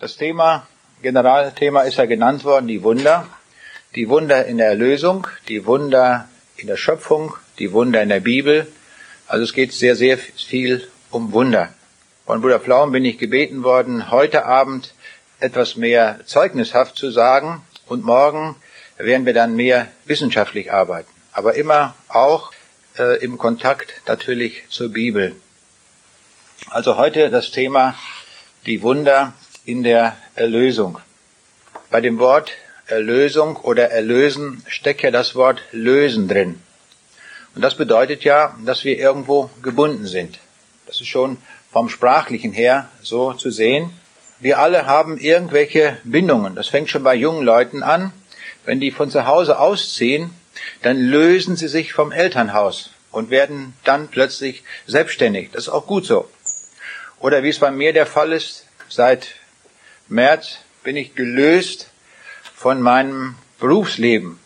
Das Thema, Generalthema ist ja genannt worden, die Wunder. Die Wunder in der Erlösung, die Wunder in der Schöpfung, die Wunder in der Bibel. Also es geht sehr, sehr viel um Wunder. Von Bruder Pflaum bin ich gebeten worden, heute Abend etwas mehr zeugnishaft zu sagen und morgen werden wir dann mehr wissenschaftlich arbeiten. Aber immer auch äh, im Kontakt natürlich zur Bibel. Also heute das Thema die Wunder in der Erlösung. Bei dem Wort Erlösung oder Erlösen steckt ja das Wort lösen drin. Und das bedeutet ja, dass wir irgendwo gebunden sind. Das ist schon vom Sprachlichen her so zu sehen. Wir alle haben irgendwelche Bindungen. Das fängt schon bei jungen Leuten an. Wenn die von zu Hause ausziehen, dann lösen sie sich vom Elternhaus und werden dann plötzlich selbstständig. Das ist auch gut so. Oder wie es bei mir der Fall ist, seit März bin ich gelöst von meinem Berufsleben.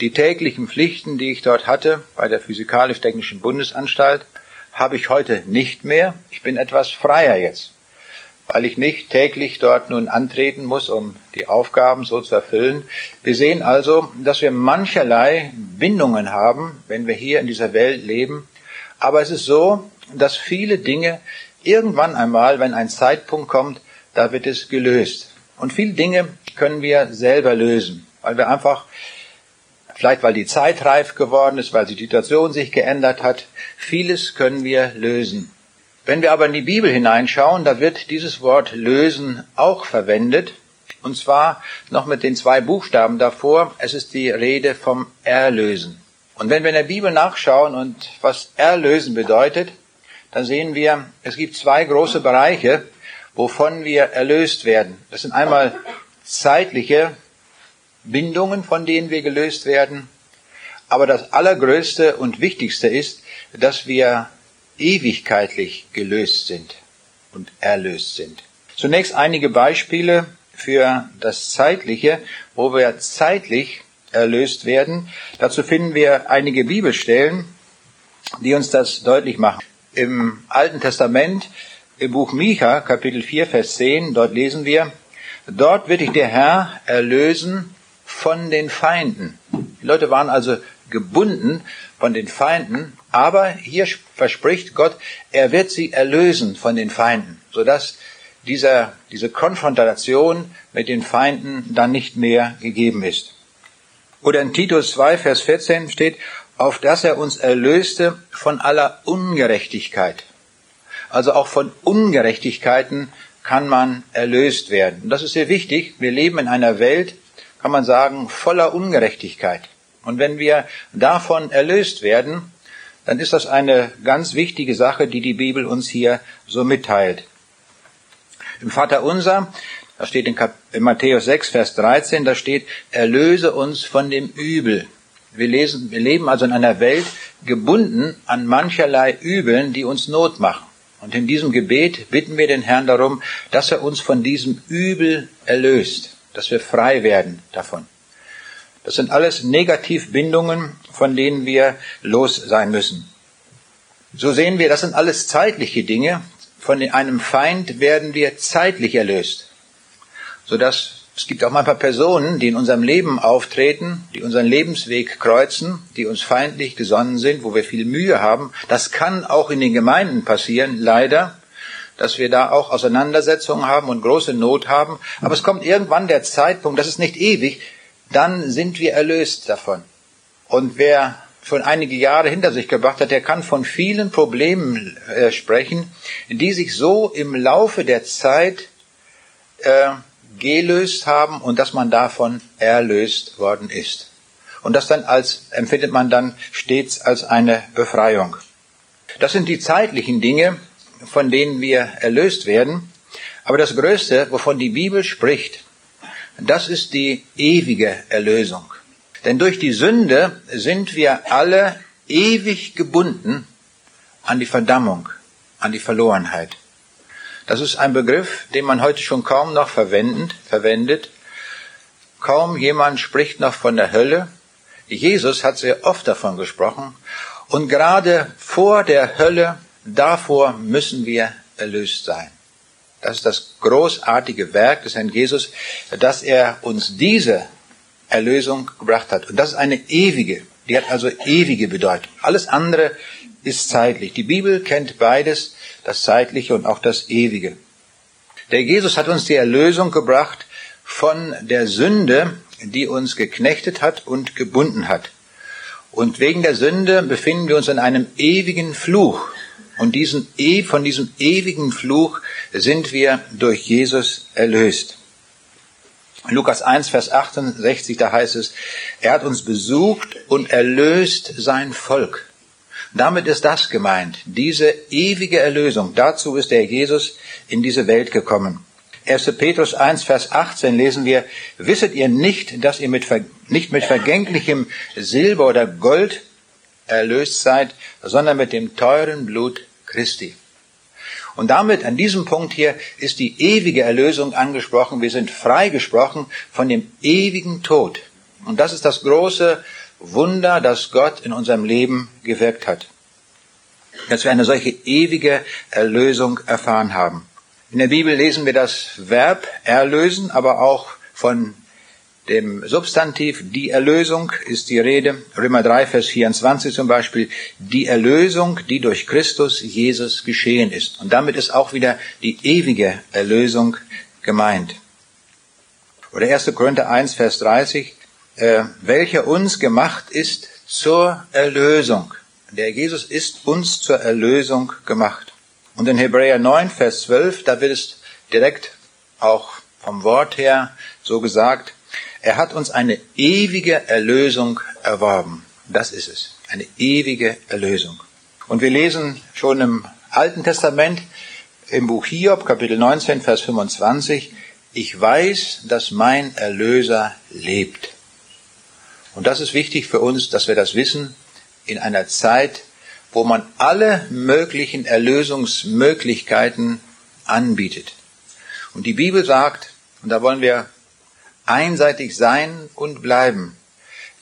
Die täglichen Pflichten, die ich dort hatte bei der Physikalisch-Technischen Bundesanstalt, habe ich heute nicht mehr. Ich bin etwas freier jetzt, weil ich nicht täglich dort nun antreten muss, um die Aufgaben so zu erfüllen. Wir sehen also, dass wir mancherlei Bindungen haben, wenn wir hier in dieser Welt leben. Aber es ist so, dass viele Dinge irgendwann einmal, wenn ein Zeitpunkt kommt, da wird es gelöst. Und viele Dinge können wir selber lösen, weil wir einfach, vielleicht weil die Zeit reif geworden ist, weil die Situation sich geändert hat, vieles können wir lösen. Wenn wir aber in die Bibel hineinschauen, da wird dieses Wort lösen auch verwendet. Und zwar noch mit den zwei Buchstaben davor. Es ist die Rede vom Erlösen. Und wenn wir in der Bibel nachschauen und was Erlösen bedeutet, dann sehen wir, es gibt zwei große Bereiche, wovon wir erlöst werden. Das sind einmal zeitliche Bindungen, von denen wir gelöst werden. Aber das Allergrößte und Wichtigste ist, dass wir ewigkeitlich gelöst sind und erlöst sind. Zunächst einige Beispiele für das Zeitliche, wo wir zeitlich erlöst werden. Dazu finden wir einige Bibelstellen, die uns das deutlich machen. Im Alten Testament im Buch Micha, Kapitel 4, Vers 10, dort lesen wir, dort wird dich der Herr erlösen von den Feinden. Die Leute waren also gebunden von den Feinden, aber hier verspricht Gott, er wird sie erlösen von den Feinden, sodass dieser, diese Konfrontation mit den Feinden dann nicht mehr gegeben ist. Oder in Titus 2, Vers 14 steht, auf dass er uns erlöste von aller Ungerechtigkeit. Also auch von Ungerechtigkeiten kann man erlöst werden. Und das ist sehr wichtig. Wir leben in einer Welt, kann man sagen, voller Ungerechtigkeit. Und wenn wir davon erlöst werden, dann ist das eine ganz wichtige Sache, die die Bibel uns hier so mitteilt. Im Vater Unser, da steht in, in Matthäus 6, Vers 13, da steht, erlöse uns von dem Übel. Wir, lesen, wir leben also in einer Welt gebunden an mancherlei Übeln, die uns Not machen. Und in diesem Gebet bitten wir den Herrn darum, dass er uns von diesem Übel erlöst, dass wir frei werden davon. Das sind alles Negativbindungen, von denen wir los sein müssen. So sehen wir, das sind alles zeitliche Dinge. Von einem Feind werden wir zeitlich erlöst, sodass es gibt auch manchmal Personen, die in unserem Leben auftreten, die unseren Lebensweg kreuzen, die uns feindlich gesonnen sind, wo wir viel Mühe haben. Das kann auch in den Gemeinden passieren, leider, dass wir da auch Auseinandersetzungen haben und große Not haben. Aber es kommt irgendwann der Zeitpunkt, das ist nicht ewig, dann sind wir erlöst davon. Und wer schon einige Jahre hinter sich gebracht hat, der kann von vielen Problemen äh, sprechen, die sich so im Laufe der Zeit äh, gelöst haben und dass man davon erlöst worden ist. Und das dann als, empfindet man dann stets als eine Befreiung. Das sind die zeitlichen Dinge, von denen wir erlöst werden. Aber das Größte, wovon die Bibel spricht, das ist die ewige Erlösung. Denn durch die Sünde sind wir alle ewig gebunden an die Verdammung, an die Verlorenheit. Das ist ein Begriff, den man heute schon kaum noch verwendet. Kaum jemand spricht noch von der Hölle. Jesus hat sehr oft davon gesprochen. Und gerade vor der Hölle, davor müssen wir erlöst sein. Das ist das großartige Werk des Herrn Jesus, dass er uns diese Erlösung gebracht hat. Und das ist eine ewige, die hat also ewige Bedeutung. Alles andere ist zeitlich. Die Bibel kennt beides, das Zeitliche und auch das Ewige. Der Jesus hat uns die Erlösung gebracht von der Sünde, die uns geknechtet hat und gebunden hat. Und wegen der Sünde befinden wir uns in einem ewigen Fluch. Und diesen, e, von diesem ewigen Fluch sind wir durch Jesus erlöst. Lukas 1, Vers 68, da heißt es, er hat uns besucht und erlöst sein Volk. Damit ist das gemeint, diese ewige Erlösung. Dazu ist der Jesus in diese Welt gekommen. 1. Petrus 1, Vers 18 lesen wir, wisset ihr nicht, dass ihr mit, nicht mit vergänglichem Silber oder Gold erlöst seid, sondern mit dem teuren Blut Christi. Und damit, an diesem Punkt hier, ist die ewige Erlösung angesprochen. Wir sind freigesprochen von dem ewigen Tod. Und das ist das große Wunder, das Gott in unserem Leben gewirkt hat. Dass wir eine solche ewige Erlösung erfahren haben. In der Bibel lesen wir das Verb erlösen, aber auch von dem Substantiv die Erlösung ist die Rede. Römer 3, Vers 24 zum Beispiel. Die Erlösung, die durch Christus Jesus geschehen ist. Und damit ist auch wieder die ewige Erlösung gemeint. Oder 1. Korinther 1, Vers 30. Äh, welcher uns gemacht ist zur Erlösung. Der Jesus ist uns zur Erlösung gemacht. Und in Hebräer 9, Vers 12, da wird es direkt auch vom Wort her so gesagt, er hat uns eine ewige Erlösung erworben. Das ist es. Eine ewige Erlösung. Und wir lesen schon im Alten Testament, im Buch Hiob, Kapitel 19, Vers 25, ich weiß, dass mein Erlöser lebt. Und das ist wichtig für uns, dass wir das wissen in einer Zeit, wo man alle möglichen Erlösungsmöglichkeiten anbietet. Und die Bibel sagt, und da wollen wir einseitig sein und bleiben.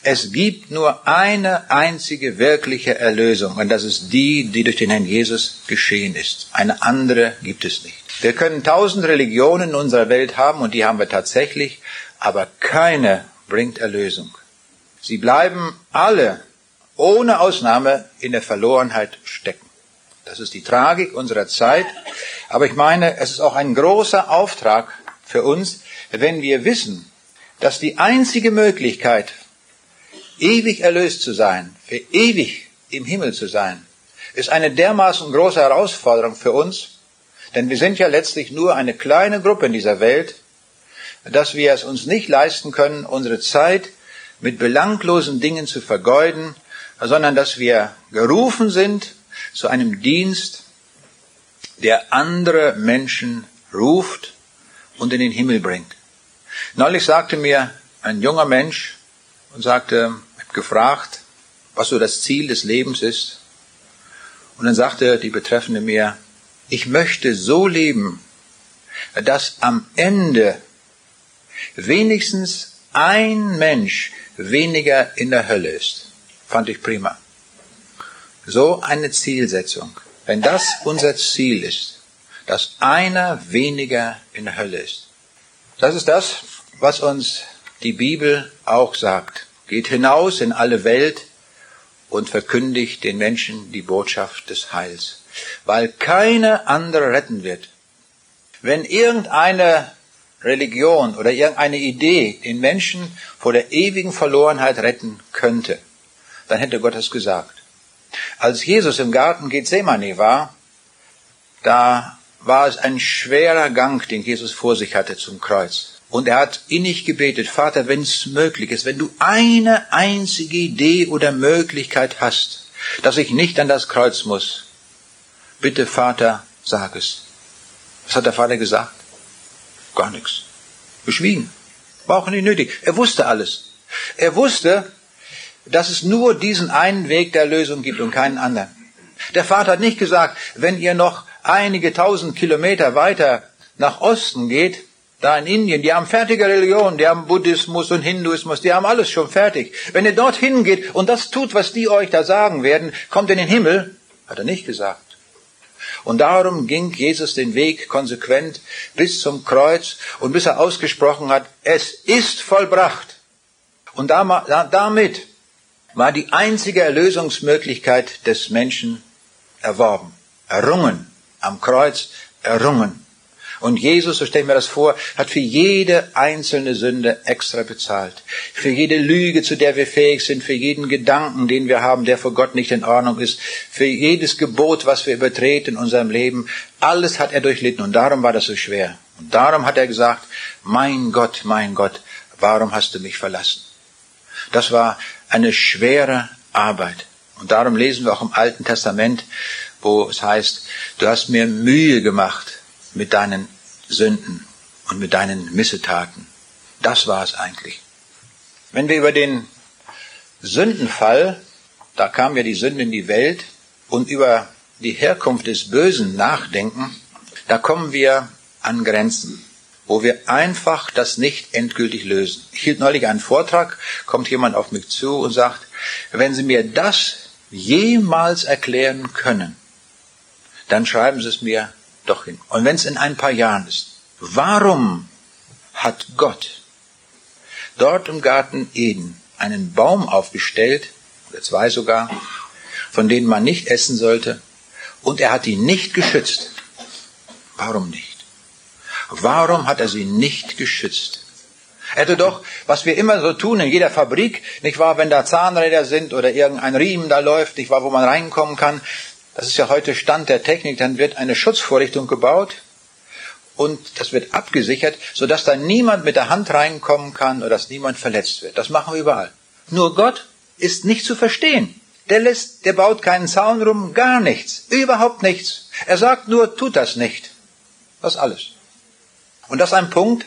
Es gibt nur eine einzige wirkliche Erlösung und das ist die, die durch den Herrn Jesus geschehen ist. Eine andere gibt es nicht. Wir können tausend Religionen in unserer Welt haben und die haben wir tatsächlich, aber keine bringt Erlösung. Sie bleiben alle ohne Ausnahme in der Verlorenheit stecken. Das ist die Tragik unserer Zeit. Aber ich meine, es ist auch ein großer Auftrag für uns, wenn wir wissen, dass die einzige Möglichkeit, ewig erlöst zu sein, für ewig im Himmel zu sein, ist eine dermaßen große Herausforderung für uns, denn wir sind ja letztlich nur eine kleine Gruppe in dieser Welt, dass wir es uns nicht leisten können, unsere Zeit mit belanglosen Dingen zu vergeuden, sondern dass wir gerufen sind zu einem Dienst, der andere Menschen ruft und in den Himmel bringt. Neulich sagte mir ein junger Mensch und sagte, ich habe gefragt, was so das Ziel des Lebens ist. Und dann sagte die Betreffende mir, ich möchte so leben, dass am Ende wenigstens ein Mensch weniger in der Hölle ist. Fand ich prima. So eine Zielsetzung. Wenn das unser Ziel ist, dass einer weniger in der Hölle ist. Das ist das, was uns die Bibel auch sagt. Geht hinaus in alle Welt und verkündigt den Menschen die Botschaft des Heils, weil keine andere retten wird. Wenn irgendeine Religion oder irgendeine Idee den Menschen vor der ewigen Verlorenheit retten könnte, dann hätte Gott es gesagt. Als Jesus im Garten Gethsemane war, da war es ein schwerer Gang, den Jesus vor sich hatte zum Kreuz. Und er hat innig gebetet, Vater, wenn es möglich ist, wenn du eine einzige Idee oder Möglichkeit hast, dass ich nicht an das Kreuz muss, bitte Vater, sag es. Was hat der Vater gesagt? Gar nichts. Geschwiegen. War auch nicht nötig. Er wusste alles. Er wusste, dass es nur diesen einen Weg der Lösung gibt und keinen anderen. Der Vater hat nicht gesagt, wenn ihr noch einige tausend Kilometer weiter nach Osten geht, da in Indien, die haben fertige Religionen, die haben Buddhismus und Hinduismus, die haben alles schon fertig. Wenn ihr dorthin geht und das tut, was die euch da sagen werden, kommt in den Himmel, hat er nicht gesagt. Und darum ging Jesus den Weg konsequent bis zum Kreuz und bis er ausgesprochen hat, es ist vollbracht. Und damit war die einzige Erlösungsmöglichkeit des Menschen erworben, errungen, am Kreuz errungen. Und Jesus, so stelle ich mir das vor, hat für jede einzelne Sünde extra bezahlt. Für jede Lüge, zu der wir fähig sind, für jeden Gedanken, den wir haben, der vor Gott nicht in Ordnung ist, für jedes Gebot, was wir übertreten in unserem Leben. Alles hat er durchlitten und darum war das so schwer. Und darum hat er gesagt, mein Gott, mein Gott, warum hast du mich verlassen? Das war eine schwere Arbeit. Und darum lesen wir auch im Alten Testament, wo es heißt, du hast mir Mühe gemacht, mit deinen Sünden und mit deinen Missetaten. Das war es eigentlich. Wenn wir über den Sündenfall, da kam ja die Sünde in die Welt, und über die Herkunft des Bösen nachdenken, da kommen wir an Grenzen, wo wir einfach das nicht endgültig lösen. Ich hielt neulich einen Vortrag, kommt jemand auf mich zu und sagt, wenn Sie mir das jemals erklären können, dann schreiben Sie es mir doch hin. Und wenn es in ein paar Jahren ist, warum hat Gott dort im Garten Eden einen Baum aufgestellt, oder zwei sogar, von denen man nicht essen sollte, und er hat ihn nicht geschützt? Warum nicht? Warum hat er sie nicht geschützt? Er hätte doch, was wir immer so tun in jeder Fabrik, nicht wahr, wenn da Zahnräder sind oder irgendein Riemen da läuft, nicht wahr, wo man reinkommen kann, das ist ja heute Stand der Technik, dann wird eine Schutzvorrichtung gebaut und das wird abgesichert, sodass da niemand mit der Hand reinkommen kann oder dass niemand verletzt wird. Das machen wir überall. Nur Gott ist nicht zu verstehen. Der lässt, der baut keinen Zaun rum, gar nichts, überhaupt nichts. Er sagt nur, tut das nicht. Das alles. Und das ist ein Punkt,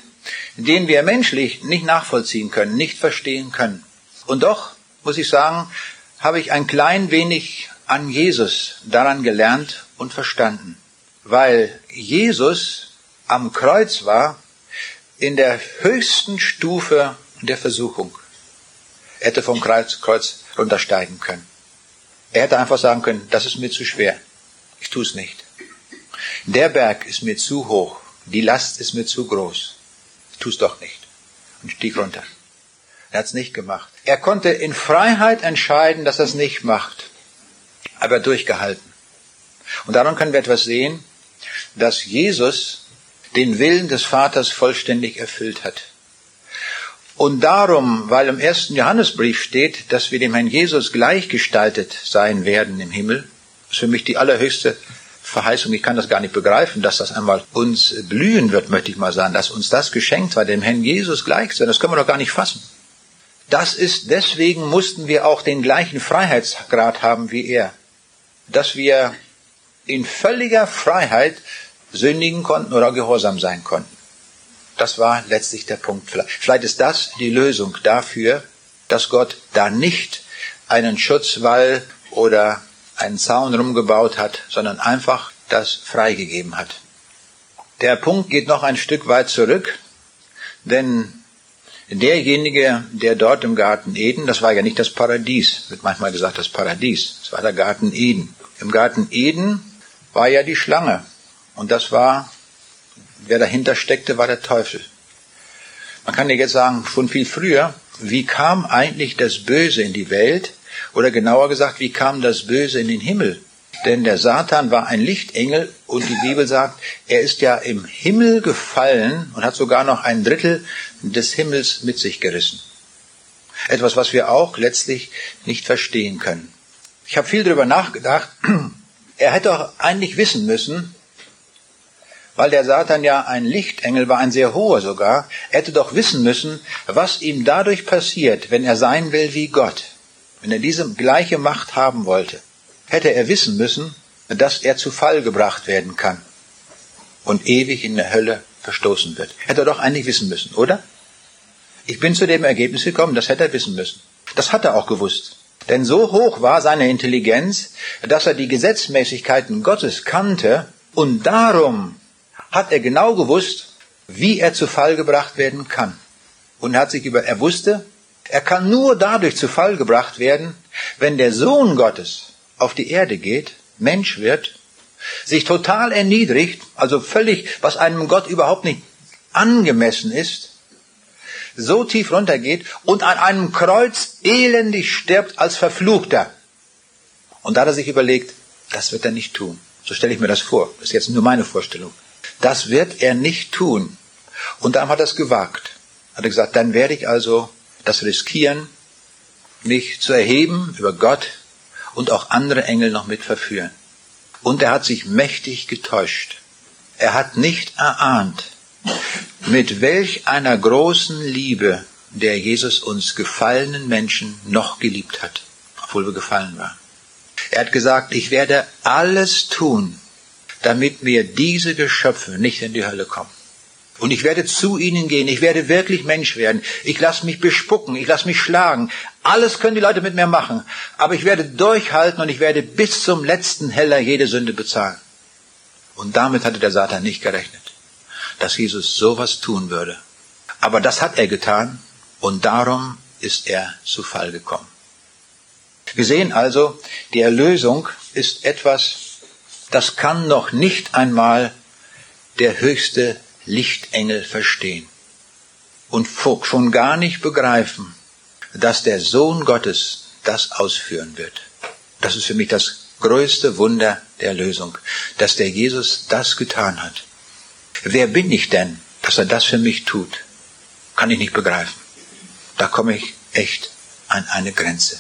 den wir menschlich nicht nachvollziehen können, nicht verstehen können. Und doch, muss ich sagen, habe ich ein klein wenig an Jesus daran gelernt und verstanden, weil Jesus am Kreuz war in der höchsten Stufe der Versuchung. Er hätte vom Kreuz, Kreuz runtersteigen können. Er hätte einfach sagen können, das ist mir zu schwer. Ich tue es nicht. Der Berg ist mir zu hoch. Die Last ist mir zu groß. Ich tue es doch nicht. Und stieg runter. Er hat es nicht gemacht. Er konnte in Freiheit entscheiden, dass er es nicht macht aber durchgehalten. Und daran können wir etwas sehen, dass Jesus den Willen des Vaters vollständig erfüllt hat. Und darum, weil im ersten Johannesbrief steht, dass wir dem Herrn Jesus gleichgestaltet sein werden im Himmel, ist für mich die allerhöchste Verheißung. Ich kann das gar nicht begreifen, dass das einmal uns blühen wird, möchte ich mal sagen, dass uns das geschenkt war, dem Herrn Jesus gleich zu sein. Das können wir doch gar nicht fassen. Das ist, deswegen mussten wir auch den gleichen Freiheitsgrad haben wie er dass wir in völliger Freiheit sündigen konnten oder gehorsam sein konnten. Das war letztlich der Punkt. Vielleicht ist das die Lösung dafür, dass Gott da nicht einen Schutzwall oder einen Zaun rumgebaut hat, sondern einfach das freigegeben hat. Der Punkt geht noch ein Stück weit zurück, denn derjenige, der dort im Garten Eden, das war ja nicht das Paradies, wird manchmal gesagt das Paradies, das war der Garten Eden. Im Garten Eden war ja die Schlange und das war, wer dahinter steckte, war der Teufel. Man kann ja jetzt sagen, schon viel früher, wie kam eigentlich das Böse in die Welt? Oder genauer gesagt, wie kam das Böse in den Himmel? Denn der Satan war ein Lichtengel und die Bibel sagt, er ist ja im Himmel gefallen und hat sogar noch ein Drittel des Himmels mit sich gerissen. Etwas, was wir auch letztlich nicht verstehen können. Ich habe viel darüber nachgedacht. Er hätte auch eigentlich wissen müssen, weil der Satan ja ein Lichtengel war, ein sehr hoher sogar, er hätte doch wissen müssen, was ihm dadurch passiert, wenn er sein will wie Gott. Wenn er diese gleiche Macht haben wollte, hätte er wissen müssen, dass er zu Fall gebracht werden kann und ewig in der Hölle verstoßen wird. Hätte er doch eigentlich wissen müssen, oder? Ich bin zu dem Ergebnis gekommen, das hätte er wissen müssen. Das hat er auch gewusst. Denn so hoch war seine Intelligenz, dass er die Gesetzmäßigkeiten Gottes kannte und darum hat er genau gewusst, wie er zu Fall gebracht werden kann. Und hat sich über, er wusste, er kann nur dadurch zu Fall gebracht werden, wenn der Sohn Gottes auf die Erde geht, Mensch wird sich total erniedrigt, also völlig, was einem Gott überhaupt nicht angemessen ist, so tief runtergeht und an einem Kreuz elendig stirbt als Verfluchter. Und da hat er sich überlegt, das wird er nicht tun. So stelle ich mir das vor. Das ist jetzt nur meine Vorstellung. Das wird er nicht tun. Und dann hat er es gewagt. Hat er gesagt, dann werde ich also das riskieren, mich zu erheben über Gott und auch andere Engel noch mit verführen. Und er hat sich mächtig getäuscht. Er hat nicht erahnt, mit welch einer großen Liebe der Jesus uns gefallenen Menschen noch geliebt hat, obwohl wir gefallen waren. Er hat gesagt, ich werde alles tun, damit mir diese Geschöpfe nicht in die Hölle kommen. Und ich werde zu ihnen gehen, ich werde wirklich Mensch werden. Ich lasse mich bespucken, ich lasse mich schlagen. Alles können die Leute mit mir machen. Aber ich werde durchhalten und ich werde bis zum letzten Heller jede Sünde bezahlen. Und damit hatte der Satan nicht gerechnet, dass Jesus sowas tun würde. Aber das hat er getan und darum ist er zu Fall gekommen. Wir sehen also, die Erlösung ist etwas, das kann noch nicht einmal der höchste Lichtengel verstehen und schon gar nicht begreifen, dass der Sohn Gottes das ausführen wird. Das ist für mich das größte Wunder der Erlösung, dass der Jesus das getan hat. Wer bin ich denn, dass er das für mich tut? Kann ich nicht begreifen. Da komme ich echt an eine Grenze.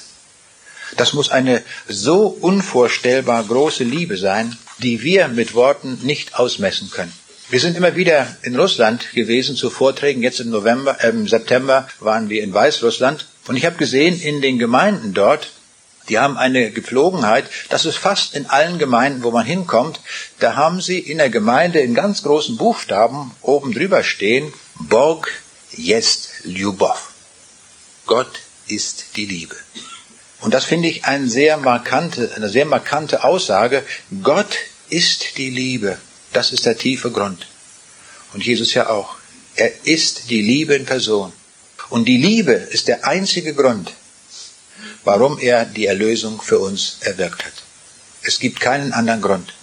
Das muss eine so unvorstellbar große Liebe sein, die wir mit Worten nicht ausmessen können. Wir sind immer wieder in Russland gewesen zu Vorträgen. Jetzt im November, äh, im September waren wir in Weißrussland. Und ich habe gesehen, in den Gemeinden dort, die haben eine Gepflogenheit, das ist fast in allen Gemeinden, wo man hinkommt, da haben sie in der Gemeinde in ganz großen Buchstaben oben drüber stehen, Borg jest Ljubov. Gott ist die Liebe. Und das finde ich eine sehr markante, eine sehr markante Aussage. Gott ist die Liebe. Das ist der tiefe Grund. Und Jesus ja auch. Er ist die Liebe in Person. Und die Liebe ist der einzige Grund, warum er die Erlösung für uns erwirkt hat. Es gibt keinen anderen Grund.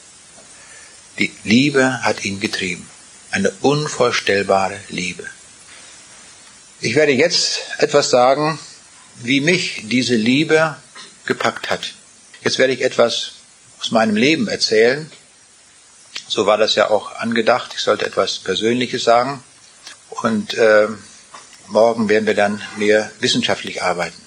Die Liebe hat ihn getrieben. Eine unvorstellbare Liebe. Ich werde jetzt etwas sagen, wie mich diese Liebe gepackt hat. Jetzt werde ich etwas aus meinem Leben erzählen, so war das ja auch angedacht. Ich sollte etwas Persönliches sagen. Und äh, morgen werden wir dann mehr wissenschaftlich arbeiten.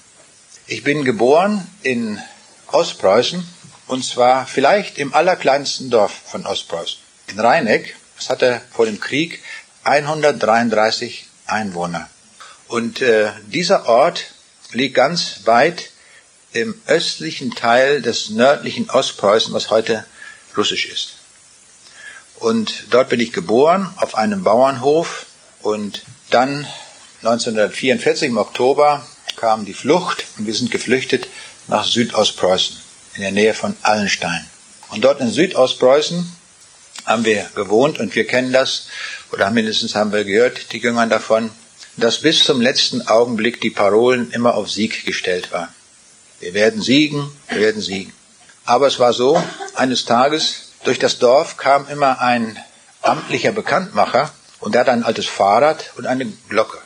Ich bin geboren in Ostpreußen und zwar vielleicht im allerkleinsten Dorf von Ostpreußen. In Rheineck. Das hatte vor dem Krieg 133 Einwohner. Und äh, dieser Ort liegt ganz weit im östlichen Teil des nördlichen Ostpreußen, was heute russisch ist. Und dort bin ich geboren, auf einem Bauernhof. Und dann 1944 im Oktober kam die Flucht und wir sind geflüchtet nach Südostpreußen, in der Nähe von Allenstein. Und dort in Südostpreußen haben wir gewohnt und wir kennen das, oder mindestens haben wir gehört, die Jüngern davon, dass bis zum letzten Augenblick die Parolen immer auf Sieg gestellt waren. Wir werden siegen, wir werden siegen. Aber es war so, eines Tages durch das Dorf kam immer ein amtlicher Bekanntmacher und der hat ein altes Fahrrad und eine Glocke.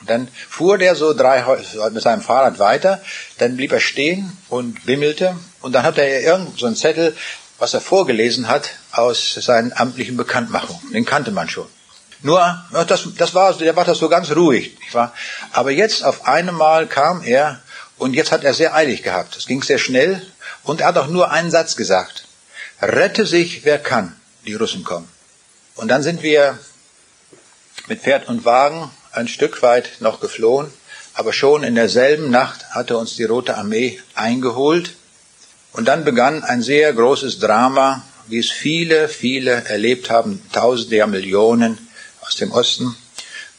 Und dann fuhr der so drei mit seinem Fahrrad weiter, dann blieb er stehen und bimmelte und dann hat er irgend so einen Zettel, was er vorgelesen hat aus seinen amtlichen Bekanntmachungen. Den kannte man schon. Nur, das, das war, der war das so ganz ruhig, nicht wahr? Aber jetzt auf einmal kam er und jetzt hat er sehr eilig gehabt. Es ging sehr schnell und er hat auch nur einen Satz gesagt. Rette sich, wer kann. Die Russen kommen. Und dann sind wir mit Pferd und Wagen ein Stück weit noch geflohen, aber schon in derselben Nacht hatte uns die Rote Armee eingeholt. Und dann begann ein sehr großes Drama, wie es viele, viele erlebt haben, Tausende, ja Millionen aus dem Osten.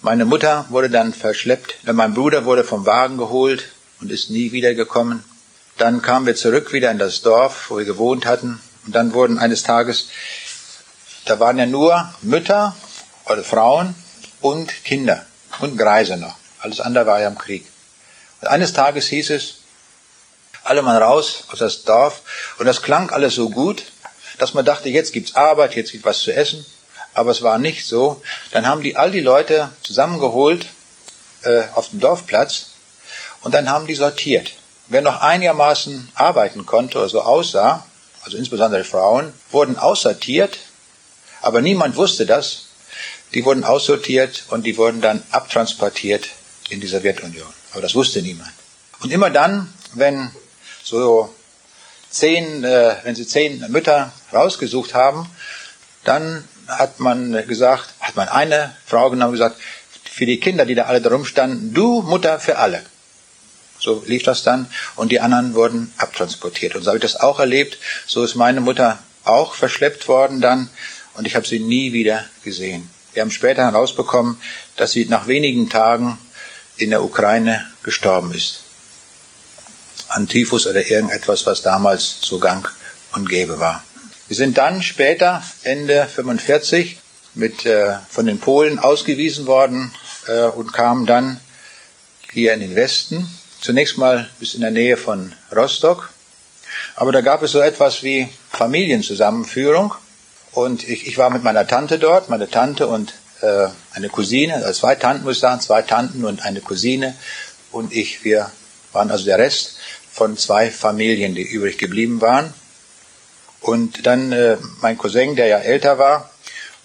Meine Mutter wurde dann verschleppt, mein Bruder wurde vom Wagen geholt und ist nie wiedergekommen. Dann kamen wir zurück wieder in das Dorf, wo wir gewohnt hatten. Und dann wurden eines Tages, da waren ja nur Mütter oder Frauen und Kinder und Greise noch. Alles andere war ja im Krieg. Und eines Tages hieß es, alle mal raus aus das Dorf. Und das klang alles so gut. dass man dachte, jetzt gibt's Arbeit, jetzt gibt was zu essen. Aber es war nicht so. Dann haben die all die Leute zusammengeholt äh, auf dem Dorfplatz und dann haben die sortiert. Wer noch einigermaßen arbeiten konnte oder so aussah, also insbesondere Frauen, wurden aussortiert, aber niemand wusste das. Die wurden aussortiert und die wurden dann abtransportiert in die Sowjetunion. Aber das wusste niemand. Und immer dann, wenn so zehn, äh, wenn sie zehn Mütter rausgesucht haben, dann hat man gesagt, hat man eine Frau genommen und gesagt, für die Kinder, die da alle drum standen, du Mutter für alle. So lief das dann und die anderen wurden abtransportiert. Und so habe ich das auch erlebt. So ist meine Mutter auch verschleppt worden dann und ich habe sie nie wieder gesehen. Wir haben später herausbekommen, dass sie nach wenigen Tagen in der Ukraine gestorben ist. An Typhus oder irgendetwas, was damals so gang und gäbe war. Wir sind dann später, Ende 45, mit, äh, von den Polen ausgewiesen worden äh, und kamen dann hier in den Westen. Zunächst mal bis in der Nähe von Rostock. Aber da gab es so etwas wie Familienzusammenführung. Und ich, ich war mit meiner Tante dort, meine Tante und äh, eine Cousine, also zwei Tanten muss ich sagen, zwei Tanten und eine Cousine und ich, wir waren also der Rest von zwei Familien, die übrig geblieben waren. Und dann äh, mein Cousin, der ja älter war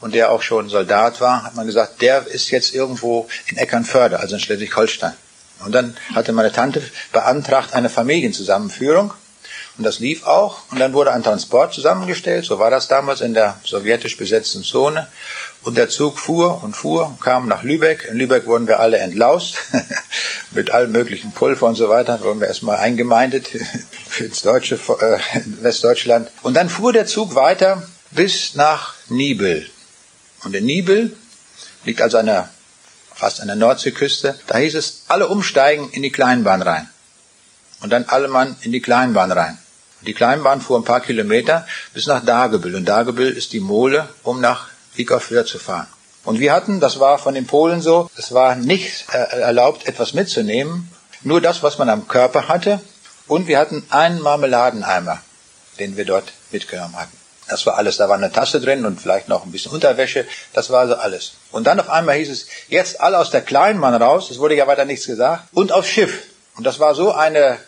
und der auch schon Soldat war, hat man gesagt, der ist jetzt irgendwo in Eckernförde, also in Schleswig-Holstein. Und dann hatte meine Tante beantragt eine Familienzusammenführung und das lief auch. Und dann wurde ein Transport zusammengestellt. So war das damals in der sowjetisch besetzten Zone. Und der Zug fuhr und fuhr, kam nach Lübeck. In Lübeck wurden wir alle entlaust. Mit allem möglichen Pulver und so weiter. Wurden wir erstmal eingemeindet ins deutsche, äh, Westdeutschland. Und dann fuhr der Zug weiter bis nach Nibel. Und in Nibel liegt also der, fast an der Nordseeküste. Da hieß es, alle umsteigen in die Kleinbahn rein. Und dann alle Mann in die Kleinbahn rein. Die Kleinbahn fuhr ein paar Kilometer bis nach Dagebüll. Und Dagebüll ist die Mole, um nach Wiekerfürth zu fahren. Und wir hatten, das war von den Polen so, es war nicht äh, erlaubt, etwas mitzunehmen, nur das, was man am Körper hatte. Und wir hatten einen Marmeladeneimer, den wir dort mitgenommen hatten. Das war alles. Da war eine Tasse drin und vielleicht noch ein bisschen Unterwäsche. Das war so alles. Und dann auf einmal hieß es, jetzt alle aus der Kleinbahn raus. Es wurde ja weiter nichts gesagt. Und aufs Schiff. Und das war so eine,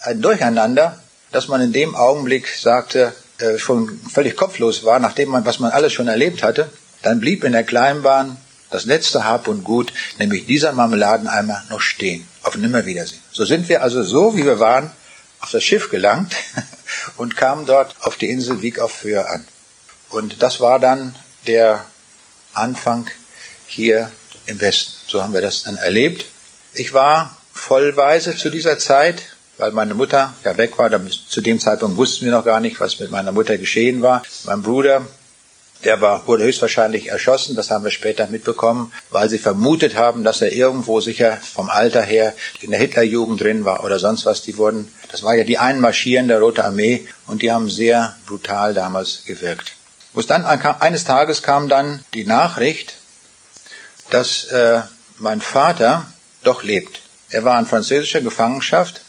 ein Durcheinander, dass man in dem Augenblick sagte, äh, schon völlig kopflos war, nachdem man, was man alles schon erlebt hatte, dann blieb in der Kleinbahn das letzte Hab und Gut, nämlich dieser Marmeladeneimer, noch stehen. Auf Nimmerwiedersehen. So sind wir also so, wie wir waren, auf das Schiff gelangt und kamen dort auf die Insel Wieg auf Föhr an. Und das war dann der Anfang hier im Westen. So haben wir das dann erlebt. Ich war vollweise zu dieser Zeit weil meine Mutter ja weg war. Zu dem Zeitpunkt wussten wir noch gar nicht, was mit meiner Mutter geschehen war. Mein Bruder, der war, wurde höchstwahrscheinlich erschossen, das haben wir später mitbekommen, weil sie vermutet haben, dass er irgendwo sicher vom Alter her in der Hitlerjugend drin war oder sonst was. Die wurden, das war ja die einmarschierende Rote Armee und die haben sehr brutal damals gewirkt. Wo dann eines Tages kam dann die Nachricht, dass äh, mein Vater doch lebt. Er war in französischer Gefangenschaft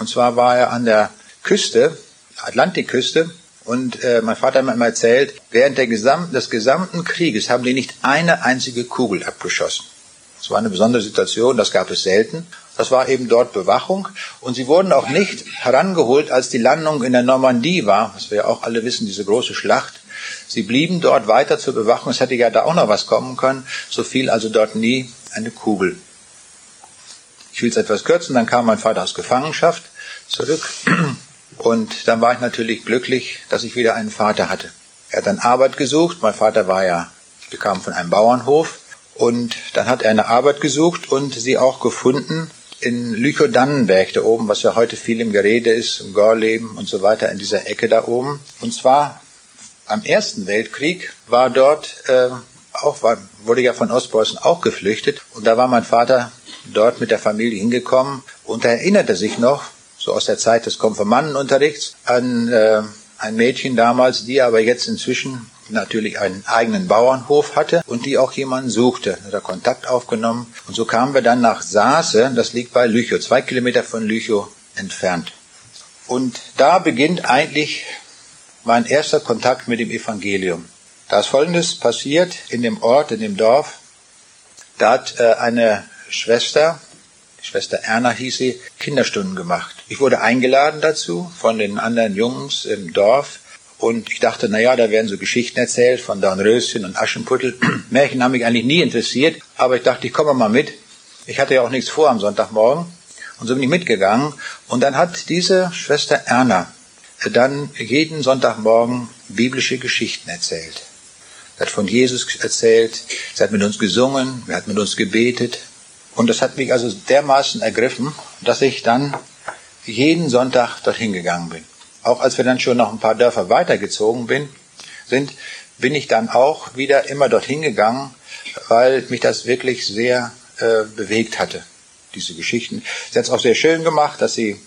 und zwar war er an der Küste, Atlantikküste, und äh, mein Vater hat mir immer erzählt, während der gesamten, des gesamten Krieges haben die nicht eine einzige Kugel abgeschossen. Das war eine besondere Situation, das gab es selten. Das war eben dort Bewachung. Und sie wurden auch nicht herangeholt, als die Landung in der Normandie war, was wir ja auch alle wissen, diese große Schlacht. Sie blieben dort weiter zur Bewachung. Es hätte ja da auch noch was kommen können. So fiel also dort nie eine Kugel. Ich will es etwas kürzen, dann kam mein Vater aus Gefangenschaft zurück und dann war ich natürlich glücklich, dass ich wieder einen Vater hatte. Er hat dann Arbeit gesucht, mein Vater war ja, bekam von einem Bauernhof und dann hat er eine Arbeit gesucht und sie auch gefunden in Lüchow-Dannenberg da oben, was ja heute viel im Gerede ist, im Gorleben und so weiter, in dieser Ecke da oben. Und zwar am Ersten Weltkrieg war dort äh, auch, war, wurde ja von Ostpreußen auch geflüchtet und da war mein Vater dort mit der Familie hingekommen und er erinnerte sich noch, so aus der Zeit des Konfirmandenunterrichts, an äh, ein Mädchen damals, die aber jetzt inzwischen natürlich einen eigenen Bauernhof hatte und die auch jemanden suchte. Da Kontakt aufgenommen. Und so kamen wir dann nach Saase, das liegt bei Lüchow, zwei Kilometer von Lüchow entfernt. Und da beginnt eigentlich mein erster Kontakt mit dem Evangelium. Da ist Folgendes passiert in dem Ort, in dem Dorf. Da hat äh, eine Schwester, die Schwester Erna hieß sie, Kinderstunden gemacht. Ich wurde eingeladen dazu von den anderen Jungs im Dorf. Und ich dachte, na ja, da werden so Geschichten erzählt von Dornröschen und Aschenputtel. Märchen haben mich eigentlich nie interessiert, aber ich dachte, ich komme mal mit. Ich hatte ja auch nichts vor am Sonntagmorgen. Und so bin ich mitgegangen. Und dann hat diese Schwester Erna dann jeden Sonntagmorgen biblische Geschichten erzählt. Sie hat von Jesus erzählt, sie hat mit uns gesungen, sie hat mit uns gebetet. Und das hat mich also dermaßen ergriffen, dass ich dann jeden Sonntag dorthin gegangen bin. Auch als wir dann schon noch ein paar Dörfer weitergezogen bin, sind, bin ich dann auch wieder immer dorthin gegangen, weil mich das wirklich sehr äh, bewegt hatte, diese Geschichten. Sie hat es auch sehr schön gemacht, dass sie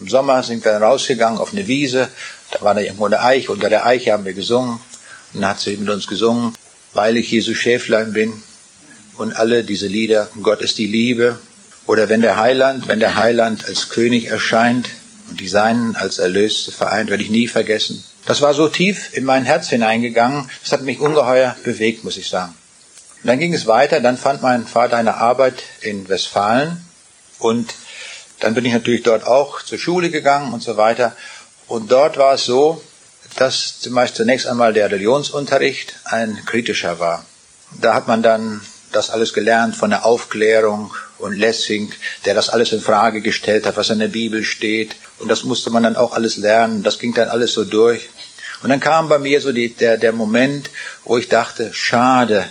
im Sommer sind wir dann rausgegangen auf eine Wiese, da war da irgendwo eine Eiche, unter der Eiche haben wir gesungen. Und dann hat sie mit uns gesungen, weil ich Jesu Schäflein bin. Und alle diese Lieder, Gott ist die Liebe. Oder wenn der Heiland, wenn der Heiland als König erscheint und die Seinen als Erlöste vereint, werde ich nie vergessen. Das war so tief in mein Herz hineingegangen, das hat mich ungeheuer bewegt, muss ich sagen. Und dann ging es weiter, dann fand mein Vater eine Arbeit in Westfalen und dann bin ich natürlich dort auch zur Schule gegangen und so weiter. Und dort war es so, dass zunächst einmal der Religionsunterricht ein kritischer war. Da hat man dann das alles gelernt von der Aufklärung und Lessing, der das alles in Frage gestellt hat, was in der Bibel steht. Und das musste man dann auch alles lernen. Das ging dann alles so durch. Und dann kam bei mir so die, der, der Moment, wo ich dachte, schade,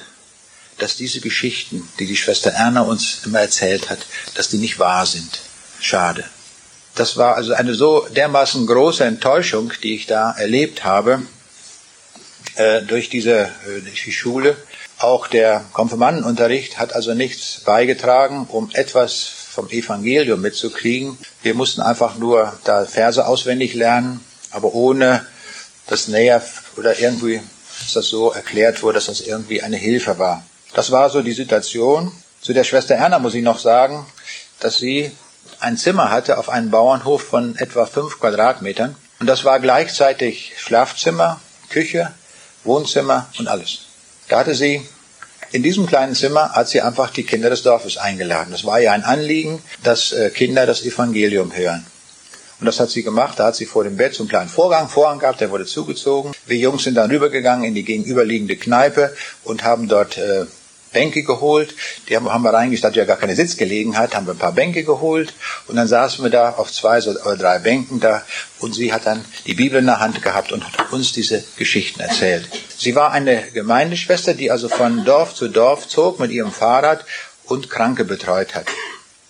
dass diese Geschichten, die die Schwester Erna uns immer erzählt hat, dass die nicht wahr sind. Schade. Das war also eine so dermaßen große Enttäuschung, die ich da erlebt habe äh, durch diese äh, die Schule. Auch der Konfirmandenunterricht hat also nichts beigetragen, um etwas vom Evangelium mitzukriegen. Wir mussten einfach nur da Verse auswendig lernen, aber ohne das näher oder irgendwie, dass das so erklärt wurde, dass das irgendwie eine Hilfe war. Das war so die Situation. Zu der Schwester Erna muss ich noch sagen, dass sie ein Zimmer hatte auf einem Bauernhof von etwa fünf Quadratmetern. Und das war gleichzeitig Schlafzimmer, Küche, Wohnzimmer und alles. Da hatte sie, in diesem kleinen Zimmer hat sie einfach die Kinder des Dorfes eingeladen. Das war ihr ein Anliegen, dass äh, Kinder das Evangelium hören. Und das hat sie gemacht. Da hat sie vor dem Bett so einen kleinen Vorgang, Vorhang gehabt, der wurde zugezogen. Wir Jungs sind dann rübergegangen in die gegenüberliegende Kneipe und haben dort äh, Bänke geholt, die haben, haben wir reingestellt, ja gar keine Sitzgelegenheit, haben wir ein paar Bänke geholt und dann saßen wir da auf zwei oder drei Bänken da und sie hat dann die Bibel in der Hand gehabt und hat uns diese Geschichten erzählt. Sie war eine Gemeindeschwester, die also von Dorf zu Dorf zog mit ihrem Fahrrad und Kranke betreut hat.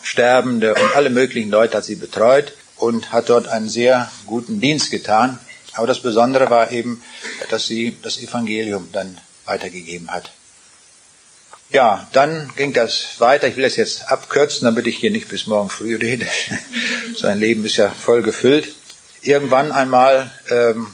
Sterbende und alle möglichen Leute hat sie betreut und hat dort einen sehr guten Dienst getan. Aber das Besondere war eben, dass sie das Evangelium dann weitergegeben hat. Ja, dann ging das weiter. Ich will es jetzt abkürzen, damit ich hier nicht bis morgen früh rede. Sein Leben ist ja voll gefüllt. Irgendwann einmal ähm,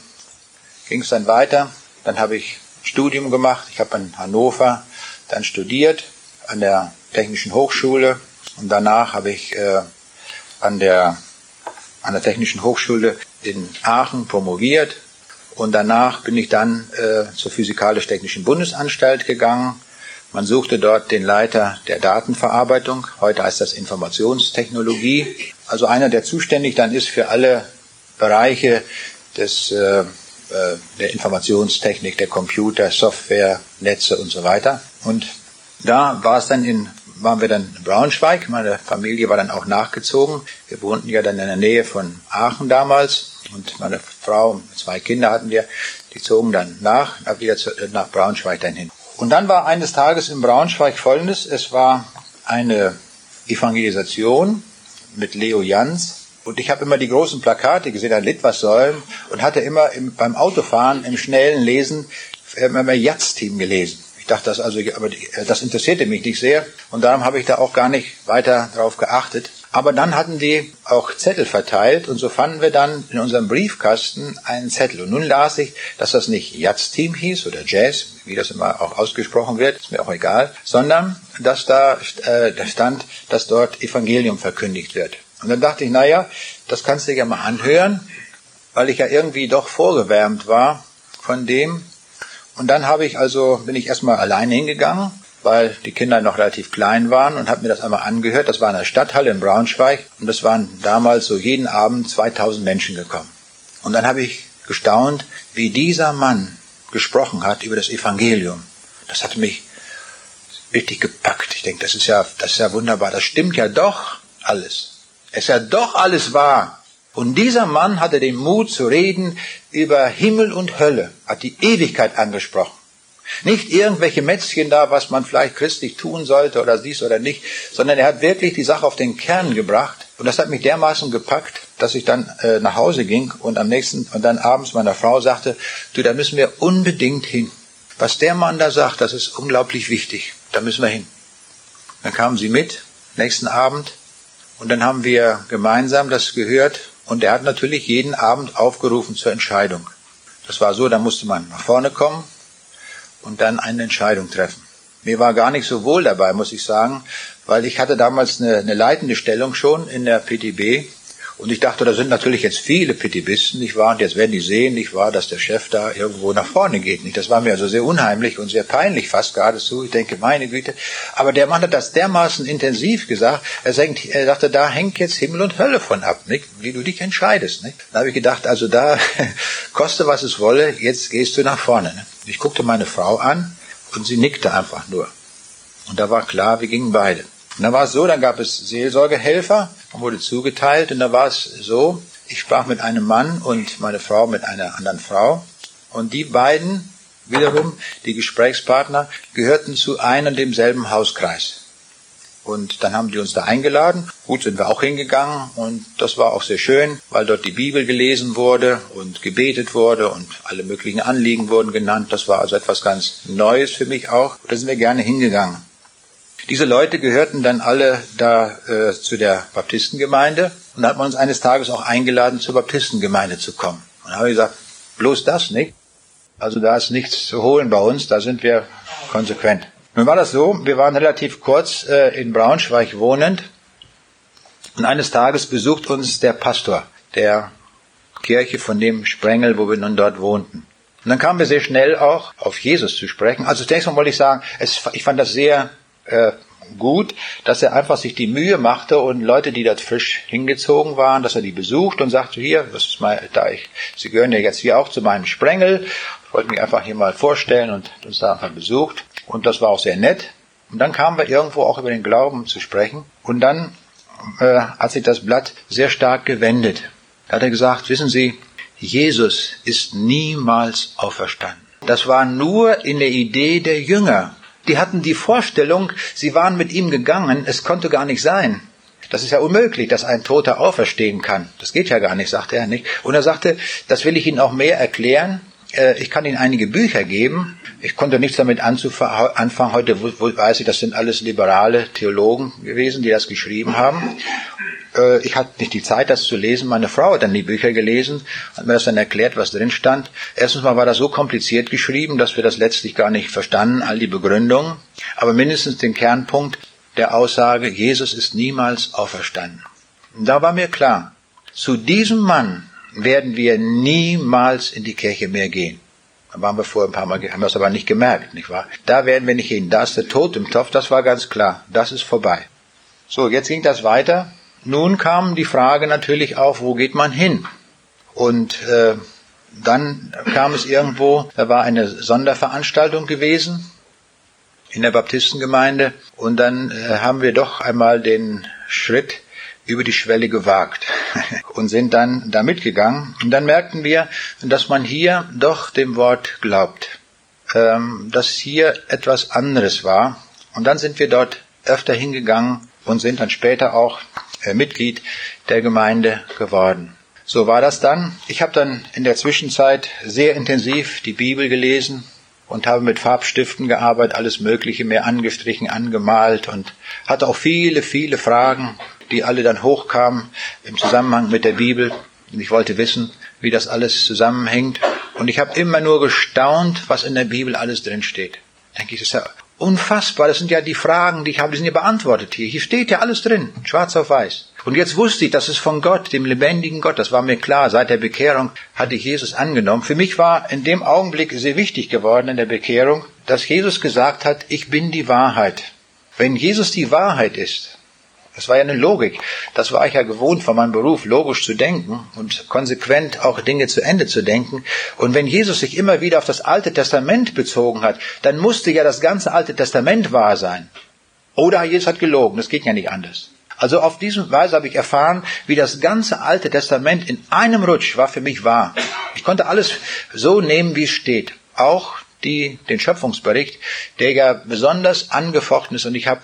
ging es dann weiter. Dann habe ich Studium gemacht. Ich habe in Hannover dann studiert an der Technischen Hochschule und danach habe ich äh, an der an der Technischen Hochschule in Aachen promoviert und danach bin ich dann äh, zur Physikalisch-Technischen Bundesanstalt gegangen man suchte dort den Leiter der Datenverarbeitung, heute heißt das Informationstechnologie, also einer, der zuständig dann ist für alle Bereiche des, äh, äh, der Informationstechnik, der Computer, Software, Netze und so weiter. Und da war es dann in waren wir dann in Braunschweig. Meine Familie war dann auch nachgezogen. Wir wohnten ja dann in der Nähe von Aachen damals. Und meine Frau, zwei Kinder hatten wir, die zogen dann nach, wieder nach Braunschweig dann hin. Und dann war eines Tages in Braunschweig Folgendes. Es war eine Evangelisation mit Leo Jans. Und ich habe immer die großen Plakate gesehen an Litwassäulen und hatte immer im, beim Autofahren im schnellen Lesen immer Jatz-Team gelesen. Ich dachte, das also, aber das interessierte mich nicht sehr und darum habe ich da auch gar nicht weiter drauf geachtet. Aber dann hatten die auch Zettel verteilt und so fanden wir dann in unserem Briefkasten einen Zettel. Und nun las ich, dass das nicht Jazz-Team hieß oder Jazz, wie das immer auch ausgesprochen wird, ist mir auch egal, sondern dass da, äh, stand, dass dort Evangelium verkündigt wird. Und dann dachte ich, naja, das kannst du ja mal anhören. weil ich ja irgendwie doch vorgewärmt war von dem. Und dann habe ich also, bin ich erstmal alleine hingegangen, weil die Kinder noch relativ klein waren und habe mir das einmal angehört. Das war in der Stadthalle in Braunschweig und das waren damals so jeden Abend 2000 Menschen gekommen. Und dann habe ich gestaunt, wie dieser Mann gesprochen hat über das Evangelium. Das hat mich richtig gepackt. Ich denke, das ist ja, das ist ja wunderbar. Das stimmt ja doch alles. Es ist ja doch alles wahr. Und dieser Mann hatte den Mut zu reden über Himmel und Hölle, hat die Ewigkeit angesprochen. Nicht irgendwelche Mätzchen da, was man vielleicht christlich tun sollte oder dies oder nicht, sondern er hat wirklich die Sache auf den Kern gebracht. Und das hat mich dermaßen gepackt, dass ich dann äh, nach Hause ging und am nächsten und dann abends meiner Frau sagte, du, da müssen wir unbedingt hin. Was der Mann da sagt, das ist unglaublich wichtig. Da müssen wir hin. Dann kamen sie mit, nächsten Abend, und dann haben wir gemeinsam das gehört, und er hat natürlich jeden Abend aufgerufen zur Entscheidung. Das war so, da musste man nach vorne kommen und dann eine Entscheidung treffen. Mir war gar nicht so wohl dabei, muss ich sagen, weil ich hatte damals eine, eine leitende Stellung schon in der PTB und ich dachte, da sind natürlich jetzt viele Pittibisten, nicht wahr? Und jetzt werden die sehen, nicht wahr, dass der Chef da irgendwo nach vorne geht, nicht? Das war mir also sehr unheimlich und sehr peinlich fast geradezu. Ich denke, meine Güte. Aber der Mann hat das dermaßen intensiv gesagt. Er, sagt, er sagte, da hängt jetzt Himmel und Hölle von ab, nicht? Wie du dich entscheidest, nicht? Da habe ich gedacht, also da, koste was es wolle, jetzt gehst du nach vorne. Ne? Ich guckte meine Frau an und sie nickte einfach nur. Und da war klar, wir gingen beide. Und dann war es so, dann gab es Seelsorgehelfer, wurde zugeteilt und da war es so, ich sprach mit einem Mann und meine Frau mit einer anderen Frau und die beiden wiederum, die Gesprächspartner, gehörten zu einem und demselben Hauskreis. Und dann haben die uns da eingeladen. Gut sind wir auch hingegangen und das war auch sehr schön, weil dort die Bibel gelesen wurde und gebetet wurde und alle möglichen Anliegen wurden genannt. Das war also etwas ganz Neues für mich auch. Da sind wir gerne hingegangen. Diese Leute gehörten dann alle da äh, zu der Baptistengemeinde und da hat man uns eines Tages auch eingeladen, zur Baptistengemeinde zu kommen. Und da habe ich gesagt, bloß das nicht. Also da ist nichts zu holen bei uns, da sind wir konsequent. Nun war das so, wir waren relativ kurz äh, in Braunschweig wohnend und eines Tages besucht uns der Pastor der Kirche von dem Sprengel, wo wir nun dort wohnten. Und dann kamen wir sehr schnell auch auf Jesus zu sprechen. Also zunächst mal wollte ich sagen, es, ich fand das sehr äh, gut, dass er einfach sich die Mühe machte und Leute, die dort frisch hingezogen waren, dass er die besucht und sagte, hier, das ist mal, da ich, Sie gehören ja jetzt hier auch zu meinem Sprengel, ich wollte mich einfach hier mal vorstellen und uns da einfach besucht. Und das war auch sehr nett. Und dann kamen wir irgendwo auch über den Glauben zu sprechen. Und dann äh, hat sich das Blatt sehr stark gewendet. Da hat er gesagt, wissen Sie, Jesus ist niemals auferstanden. Das war nur in der Idee der Jünger die hatten die Vorstellung, sie waren mit ihm gegangen, es konnte gar nicht sein. Das ist ja unmöglich, dass ein Toter auferstehen kann. Das geht ja gar nicht, sagte er nicht. Und er sagte, das will ich Ihnen auch mehr erklären. Äh, ich kann Ihnen einige Bücher geben. Ich konnte nichts damit anfangen. Heute weiß ich, das sind alles liberale Theologen gewesen, die das geschrieben haben. Äh, ich hatte nicht die Zeit, das zu lesen. Meine Frau hat dann die Bücher gelesen, hat mir das dann erklärt, was drin stand. Erstens mal war das so kompliziert geschrieben, dass wir das letztlich gar nicht verstanden, all die Begründungen. Aber mindestens den Kernpunkt der Aussage, Jesus ist niemals auferstanden. Da war mir klar, zu diesem Mann werden wir niemals in die Kirche mehr gehen. Da waren wir vorher ein paar Mal, haben das aber nicht gemerkt, nicht wahr? Da werden wir nicht hin. Da ist der Tod im Topf, das war ganz klar. Das ist vorbei. So, jetzt ging das weiter. Nun kam die Frage natürlich auf, wo geht man hin? Und äh, dann kam es irgendwo, da war eine Sonderveranstaltung gewesen in der Baptistengemeinde und dann äh, haben wir doch einmal den Schritt über die Schwelle gewagt und sind dann da mitgegangen. Und dann merkten wir, dass man hier doch dem Wort glaubt, ähm, dass hier etwas anderes war. Und dann sind wir dort öfter hingegangen und sind dann später auch äh, Mitglied der Gemeinde geworden. So war das dann. Ich habe dann in der Zwischenzeit sehr intensiv die Bibel gelesen und habe mit Farbstiften gearbeitet, alles Mögliche mehr angestrichen, angemalt und hatte auch viele, viele Fragen, die alle dann hochkamen im Zusammenhang mit der Bibel. Und ich wollte wissen, wie das alles zusammenhängt. Und ich habe immer nur gestaunt, was in der Bibel alles drin steht. Denke ich, das ist ja Unfassbar, das sind ja die Fragen, die ich habe, die sind ja beantwortet hier. Hier steht ja alles drin, schwarz auf weiß. Und jetzt wusste ich, das ist von Gott, dem lebendigen Gott. Das war mir klar. Seit der Bekehrung hatte ich Jesus angenommen. Für mich war in dem Augenblick sehr wichtig geworden in der Bekehrung, dass Jesus gesagt hat, ich bin die Wahrheit. Wenn Jesus die Wahrheit ist, das war ja eine Logik. Das war ich ja gewohnt von meinem Beruf, logisch zu denken und konsequent auch Dinge zu Ende zu denken. Und wenn Jesus sich immer wieder auf das Alte Testament bezogen hat, dann musste ja das ganze Alte Testament wahr sein. Oder Jesus hat gelogen, das geht ja nicht anders. Also auf diese Weise habe ich erfahren, wie das ganze Alte Testament in einem Rutsch war für mich wahr. Ich konnte alles so nehmen, wie es steht. Auch die, den Schöpfungsbericht, der ja besonders angefochten ist. Und ich habe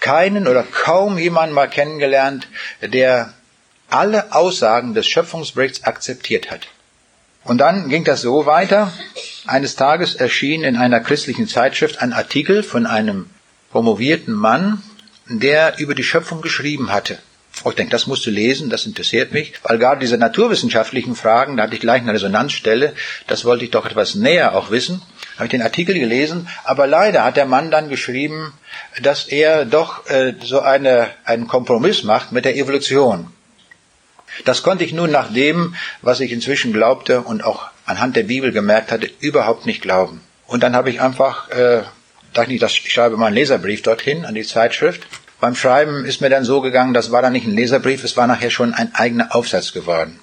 keinen oder kaum jemanden mal kennengelernt, der alle Aussagen des Schöpfungsberichts akzeptiert hat. Und dann ging das so weiter. Eines Tages erschien in einer christlichen Zeitschrift ein Artikel von einem promovierten Mann, der über die Schöpfung geschrieben hatte. Ich denke, das musst du lesen, das interessiert mich, weil gerade diese naturwissenschaftlichen Fragen, da hatte ich gleich eine Resonanzstelle, das wollte ich doch etwas näher auch wissen. Habe ich den Artikel gelesen, aber leider hat der Mann dann geschrieben, dass er doch äh, so eine, einen Kompromiss macht mit der Evolution. Das konnte ich nun nach dem, was ich inzwischen glaubte und auch anhand der Bibel gemerkt hatte, überhaupt nicht glauben. Und dann habe ich einfach, äh, dachte ich, ich schreibe mal einen Leserbrief dorthin an die Zeitschrift beim Schreiben ist mir dann so gegangen, das war dann nicht ein Leserbrief, es war nachher schon ein eigener Aufsatz geworden.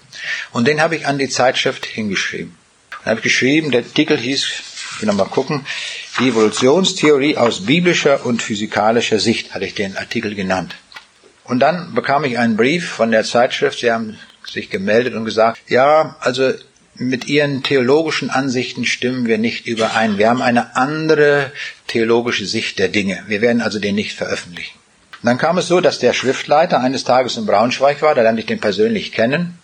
Und den habe ich an die Zeitschrift hingeschrieben. Dann habe ich geschrieben, der Artikel hieß, ich will nochmal gucken, die Evolutionstheorie aus biblischer und physikalischer Sicht, hatte ich den Artikel genannt. Und dann bekam ich einen Brief von der Zeitschrift, sie haben sich gemeldet und gesagt, ja, also mit ihren theologischen Ansichten stimmen wir nicht überein. Wir haben eine andere theologische Sicht der Dinge. Wir werden also den nicht veröffentlichen. Dann kam es so, dass der Schriftleiter eines Tages in Braunschweig war, da lernte ich den persönlich kennen.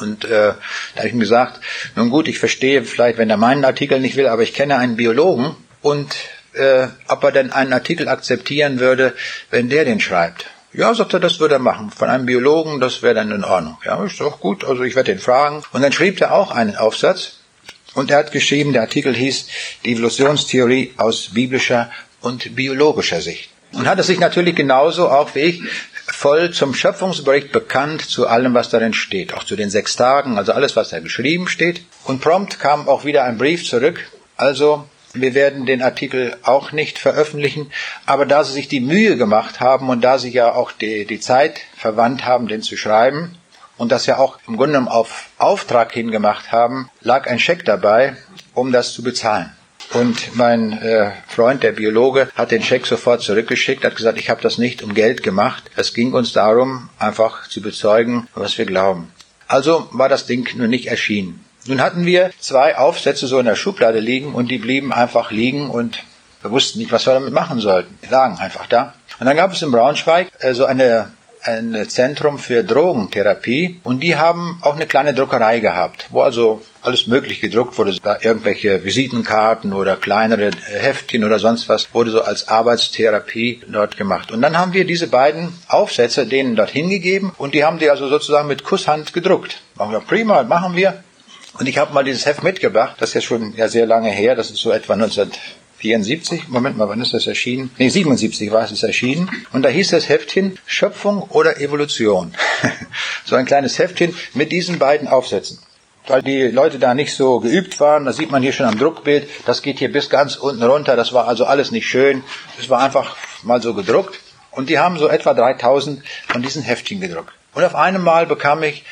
Und äh, da habe ich ihm gesagt, nun gut, ich verstehe vielleicht, wenn er meinen Artikel nicht will, aber ich kenne einen Biologen und äh, ob er denn einen Artikel akzeptieren würde, wenn der den schreibt. Ja, sagt er, das würde er machen. Von einem Biologen, das wäre dann in Ordnung. Ja, ist doch gut, also ich werde ihn fragen. Und dann schrieb er auch einen Aufsatz. Und er hat geschrieben, der Artikel hieß Die Evolutionstheorie aus biblischer und biologischer Sicht. Und hat es sich natürlich genauso auch wie ich voll zum Schöpfungsbericht bekannt zu allem, was darin steht, auch zu den sechs Tagen, also alles, was da geschrieben steht. Und prompt kam auch wieder ein Brief zurück. Also, wir werden den Artikel auch nicht veröffentlichen, aber da Sie sich die Mühe gemacht haben und da Sie ja auch die, die Zeit verwandt haben, den zu schreiben, und das ja auch im Grunde auf Auftrag hingemacht haben, lag ein Scheck dabei, um das zu bezahlen. Und mein äh, Freund, der Biologe, hat den Scheck sofort zurückgeschickt, hat gesagt, ich habe das nicht um Geld gemacht. Es ging uns darum, einfach zu bezeugen, was wir glauben. Also war das Ding nur nicht erschienen. Nun hatten wir zwei Aufsätze so in der Schublade liegen und die blieben einfach liegen und wir wussten nicht, was wir damit machen sollten. Die lagen einfach da. Und dann gab es in Braunschweig äh, so eine ein Zentrum für Drogentherapie und die haben auch eine kleine Druckerei gehabt, wo also alles möglich gedruckt wurde, da irgendwelche Visitenkarten oder kleinere Heftchen oder sonst was wurde so als Arbeitstherapie dort gemacht. Und dann haben wir diese beiden Aufsätze denen dort hingegeben und die haben die also sozusagen mit Kusshand gedruckt. Machen wir prima, machen wir. Und ich habe mal dieses Heft mitgebracht, das ist ja schon ja sehr lange her, das ist so etwa 19 74, Moment mal, wann ist das erschienen? Nee, 77 war es erschienen. Und da hieß das Heftchen Schöpfung oder Evolution. so ein kleines Heftchen mit diesen beiden Aufsätzen. Weil die Leute da nicht so geübt waren, das sieht man hier schon am Druckbild, das geht hier bis ganz unten runter, das war also alles nicht schön, es war einfach mal so gedruckt. Und die haben so etwa 3000 von diesen Heftchen gedruckt. Und auf einmal bekam ich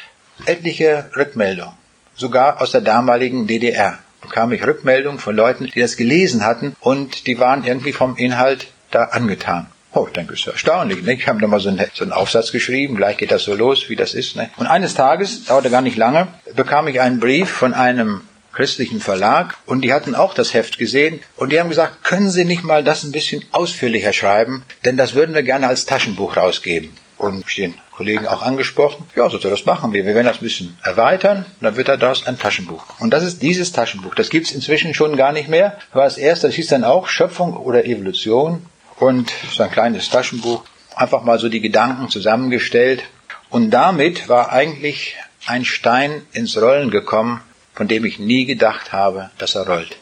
etliche Rückmeldungen, sogar aus der damaligen DDR bekam ich Rückmeldungen von Leuten, die das gelesen hatten und die waren irgendwie vom Inhalt da angetan. Oh, ich denke, ist erstaunlich. Ne? Ich habe da mal so einen, so einen Aufsatz geschrieben, gleich geht das so los, wie das ist. Ne? Und eines Tages, dauerte gar nicht lange, bekam ich einen Brief von einem christlichen Verlag und die hatten auch das Heft gesehen und die haben gesagt, können Sie nicht mal das ein bisschen ausführlicher schreiben, denn das würden wir gerne als Taschenbuch rausgeben. Und den Kollegen auch angesprochen, ja, so das machen wir. Wir werden das ein bisschen erweitern dann wird daraus ein Taschenbuch. Und das ist dieses Taschenbuch. Das gibt's inzwischen schon gar nicht mehr. War das erste, das hieß dann auch Schöpfung oder Evolution und so ein kleines Taschenbuch. Einfach mal so die Gedanken zusammengestellt. Und damit war eigentlich ein Stein ins Rollen gekommen, von dem ich nie gedacht habe, dass er rollt.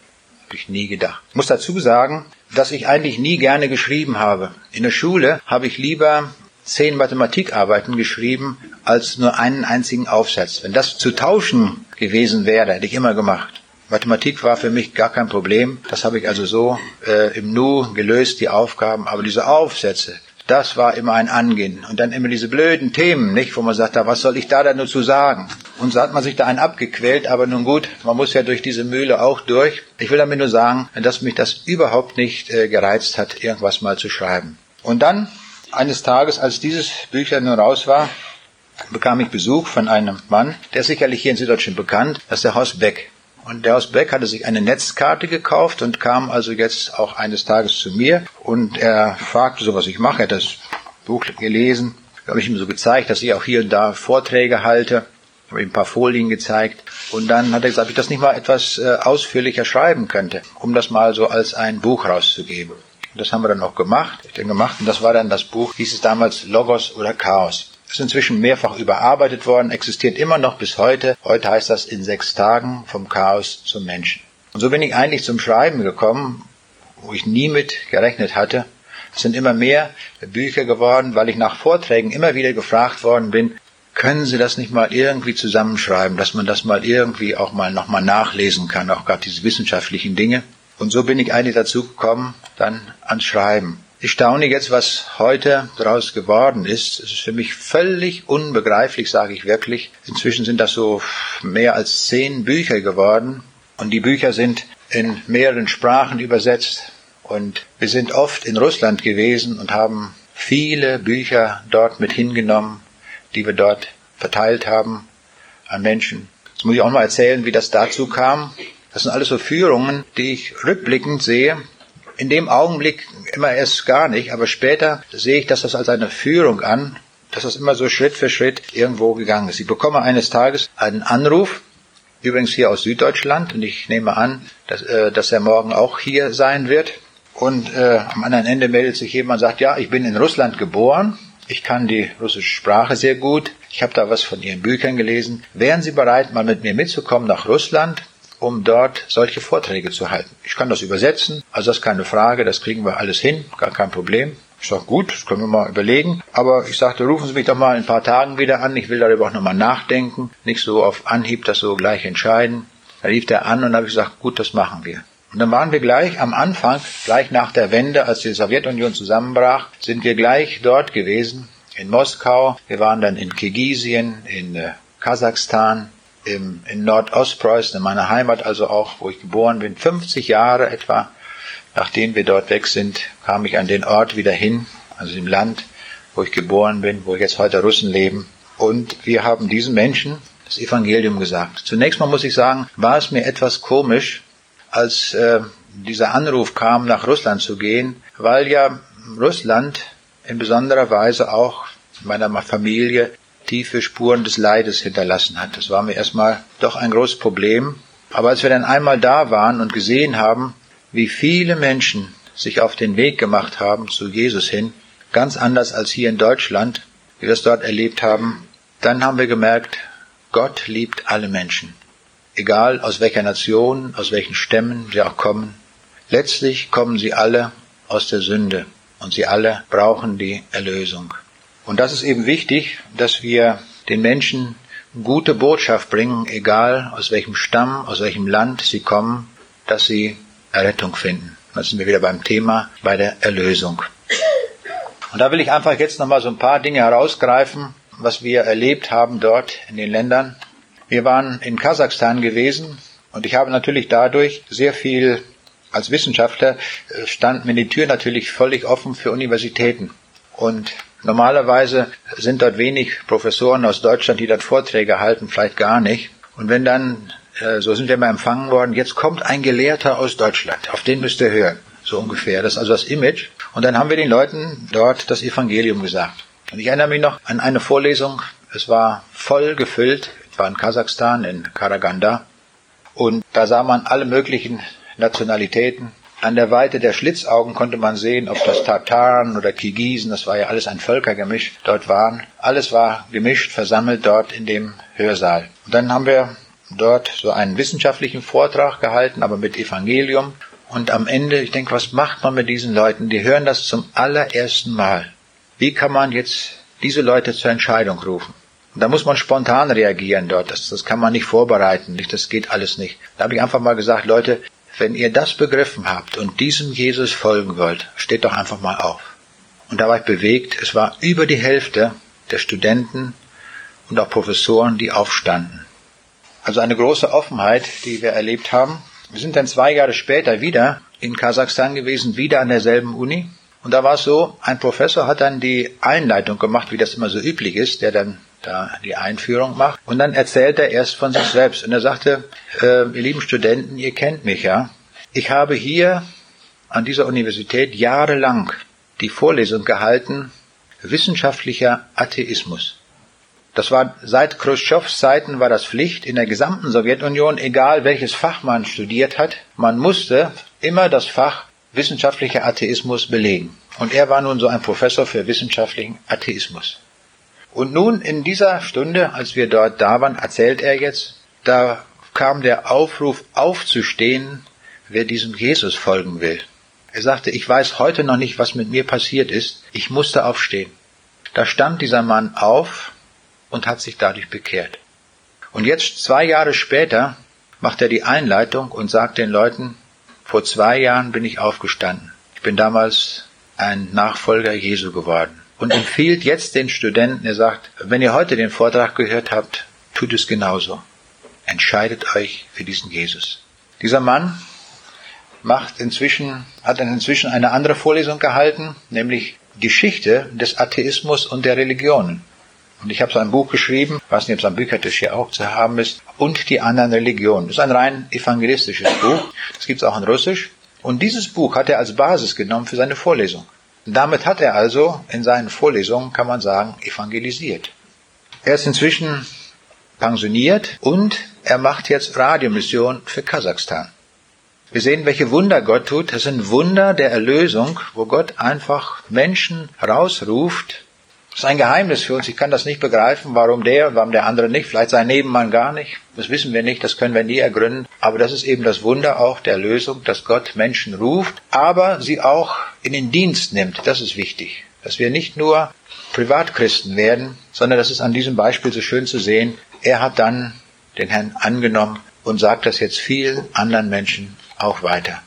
Habe ich nie gedacht. Ich muss dazu sagen, dass ich eigentlich nie gerne geschrieben habe. In der Schule habe ich lieber zehn Mathematikarbeiten geschrieben als nur einen einzigen Aufsatz. Wenn das zu tauschen gewesen wäre, hätte ich immer gemacht. Mathematik war für mich gar kein Problem. Das habe ich also so äh, im Nu gelöst, die Aufgaben. Aber diese Aufsätze, das war immer ein Angehen. Und dann immer diese blöden Themen, nicht, wo man sagt, da, was soll ich da denn nur zu sagen? Und so hat man sich da einen abgequält, aber nun gut, man muss ja durch diese Mühle auch durch. Ich will damit nur sagen, dass mich das überhaupt nicht äh, gereizt hat, irgendwas mal zu schreiben. Und dann, eines Tages, als dieses Büchlein nun raus war, bekam ich Besuch von einem Mann, der ist sicherlich hier in Süddeutschland bekannt, das ist der Horst Beck. Und der aus Beck hatte sich eine Netzkarte gekauft und kam also jetzt auch eines Tages zu mir und er fragte so, was ich mache. Er hat das Buch gelesen. Habe ich ihm so gezeigt, dass ich auch hier und da Vorträge halte. Habe ihm ein paar Folien gezeigt. Und dann hat er gesagt, ob ich das nicht mal etwas äh, ausführlicher schreiben könnte, um das mal so als ein Buch rauszugeben. Und das haben wir dann auch gemacht. Ich dann gemacht und das war dann das Buch, hieß es damals Logos oder Chaos ist inzwischen mehrfach überarbeitet worden, existiert immer noch bis heute. Heute heißt das in sechs Tagen vom Chaos zum Menschen. Und so bin ich eigentlich zum Schreiben gekommen, wo ich nie mit gerechnet hatte. Es sind immer mehr Bücher geworden, weil ich nach Vorträgen immer wieder gefragt worden bin, können Sie das nicht mal irgendwie zusammenschreiben, dass man das mal irgendwie auch mal nochmal nachlesen kann, auch gerade diese wissenschaftlichen Dinge. Und so bin ich eigentlich dazu gekommen, dann ans Schreiben. Ich staune jetzt, was heute daraus geworden ist. Es ist für mich völlig unbegreiflich, sage ich wirklich. Inzwischen sind das so mehr als zehn Bücher geworden. Und die Bücher sind in mehreren Sprachen übersetzt. Und wir sind oft in Russland gewesen und haben viele Bücher dort mit hingenommen, die wir dort verteilt haben an Menschen. Jetzt muss ich auch mal erzählen, wie das dazu kam. Das sind alles so Führungen, die ich rückblickend sehe in dem Augenblick immer erst gar nicht, aber später sehe ich das als eine Führung an, dass das immer so Schritt für Schritt irgendwo gegangen ist. Ich bekomme eines Tages einen Anruf, übrigens hier aus Süddeutschland, und ich nehme an, dass, äh, dass er morgen auch hier sein wird. Und äh, am anderen Ende meldet sich jemand und sagt, ja, ich bin in Russland geboren, ich kann die russische Sprache sehr gut, ich habe da was von Ihren Büchern gelesen. Wären Sie bereit, mal mit mir mitzukommen nach Russland? Um dort solche Vorträge zu halten. Ich kann das übersetzen, also das ist keine Frage, das kriegen wir alles hin, gar kein Problem. Ich sage, gut, das können wir mal überlegen. Aber ich sagte, rufen Sie mich doch mal in ein paar Tagen wieder an. Ich will darüber auch nochmal nachdenken. Nicht so auf Anhieb das so gleich entscheiden. Da rief der an und habe ich gesagt, gut, das machen wir. Und dann waren wir gleich am Anfang, gleich nach der Wende, als die Sowjetunion zusammenbrach, sind wir gleich dort gewesen, in Moskau. Wir waren dann in Kirgisien, in äh, Kasachstan, im, in Nordostpreußen, in meiner Heimat also auch, wo ich geboren bin, 50 Jahre etwa, nachdem wir dort weg sind, kam ich an den Ort wieder hin, also im Land, wo ich geboren bin, wo jetzt heute Russen leben. Und wir haben diesen Menschen das Evangelium gesagt. Zunächst mal muss ich sagen, war es mir etwas komisch, als äh, dieser Anruf kam, nach Russland zu gehen, weil ja Russland in besonderer Weise auch meiner Familie tiefe Spuren des Leides hinterlassen hat. Das war mir erstmal doch ein großes Problem. Aber als wir dann einmal da waren und gesehen haben, wie viele Menschen sich auf den Weg gemacht haben zu Jesus hin, ganz anders als hier in Deutschland, wie wir es dort erlebt haben, dann haben wir gemerkt, Gott liebt alle Menschen. Egal aus welcher Nation, aus welchen Stämmen sie auch kommen. Letztlich kommen sie alle aus der Sünde und sie alle brauchen die Erlösung. Und das ist eben wichtig, dass wir den Menschen gute Botschaft bringen, egal aus welchem Stamm, aus welchem Land sie kommen, dass sie Errettung finden. Da sind wir wieder beim Thema, bei der Erlösung. Und da will ich einfach jetzt nochmal so ein paar Dinge herausgreifen, was wir erlebt haben dort in den Ländern. Wir waren in Kasachstan gewesen und ich habe natürlich dadurch sehr viel als Wissenschaftler äh, stand mir die Tür natürlich völlig offen für Universitäten. Und Normalerweise sind dort wenig Professoren aus Deutschland, die dort Vorträge halten, vielleicht gar nicht. Und wenn dann, äh, so sind wir mal empfangen worden, jetzt kommt ein Gelehrter aus Deutschland, auf den müsst ihr hören, so ungefähr. Das ist also das Image. Und dann haben wir den Leuten dort das Evangelium gesagt. Und ich erinnere mich noch an eine Vorlesung, es war voll gefüllt, es war in Kasachstan, in Karaganda. Und da sah man alle möglichen Nationalitäten, an der Weite der Schlitzaugen konnte man sehen, ob das Tataren oder Kirgisen, das war ja alles ein Völkergemisch, dort waren. Alles war gemischt, versammelt dort in dem Hörsaal. Und dann haben wir dort so einen wissenschaftlichen Vortrag gehalten, aber mit Evangelium. Und am Ende, ich denke, was macht man mit diesen Leuten? Die hören das zum allerersten Mal. Wie kann man jetzt diese Leute zur Entscheidung rufen. Und da muss man spontan reagieren dort. Das, das kann man nicht vorbereiten. Nicht, das geht alles nicht. Da habe ich einfach mal gesagt, Leute, wenn ihr das begriffen habt und diesem Jesus folgen wollt, steht doch einfach mal auf. Und da war ich bewegt. Es war über die Hälfte der Studenten und auch Professoren, die aufstanden. Also eine große Offenheit, die wir erlebt haben. Wir sind dann zwei Jahre später wieder in Kasachstan gewesen, wieder an derselben Uni. Und da war es so, ein Professor hat dann die Einleitung gemacht, wie das immer so üblich ist, der dann da die Einführung macht. Und dann erzählt er erst von sich selbst. Und er sagte, äh, ihr lieben Studenten, ihr kennt mich ja. Ich habe hier an dieser Universität jahrelang die Vorlesung gehalten, wissenschaftlicher Atheismus. Das war seit Khrushchevs Zeiten war das Pflicht in der gesamten Sowjetunion, egal welches Fach man studiert hat, man musste immer das Fach wissenschaftlicher Atheismus belegen. Und er war nun so ein Professor für wissenschaftlichen Atheismus. Und nun in dieser Stunde, als wir dort da waren, erzählt er jetzt, da kam der Aufruf aufzustehen, wer diesem Jesus folgen will. Er sagte, ich weiß heute noch nicht, was mit mir passiert ist. Ich musste aufstehen. Da stand dieser Mann auf und hat sich dadurch bekehrt. Und jetzt, zwei Jahre später, macht er die Einleitung und sagt den Leuten, vor zwei Jahren bin ich aufgestanden. Ich bin damals ein Nachfolger Jesu geworden und empfiehlt jetzt den Studenten, er sagt, wenn ihr heute den Vortrag gehört habt, tut es genauso. Entscheidet euch für diesen Jesus. Dieser Mann macht inzwischen, hat inzwischen eine andere Vorlesung gehalten, nämlich Geschichte des Atheismus und der Religionen. Und ich habe so ein Buch geschrieben, ob es am Büchertisch hier auch zu haben ist, und die anderen Religionen. Das ist ein rein evangelistisches Buch. Das gibt es auch in Russisch. Und dieses Buch hat er als Basis genommen für seine Vorlesung. Damit hat er also in seinen Vorlesungen, kann man sagen, evangelisiert. Er ist inzwischen pensioniert und er macht jetzt Radiomission für Kasachstan. Wir sehen, welche Wunder Gott tut. Das sind Wunder der Erlösung, wo Gott einfach Menschen rausruft. Ist ein Geheimnis für uns. Ich kann das nicht begreifen, warum der und warum der andere nicht. Vielleicht sein Nebenmann gar nicht. Das wissen wir nicht, das können wir nie ergründen. Aber das ist eben das Wunder auch der Lösung, dass Gott Menschen ruft, aber sie auch in den Dienst nimmt. Das ist wichtig. Dass wir nicht nur Privatchristen werden, sondern das ist an diesem Beispiel so schön zu sehen. Er hat dann den Herrn angenommen und sagt das jetzt vielen anderen Menschen auch weiter.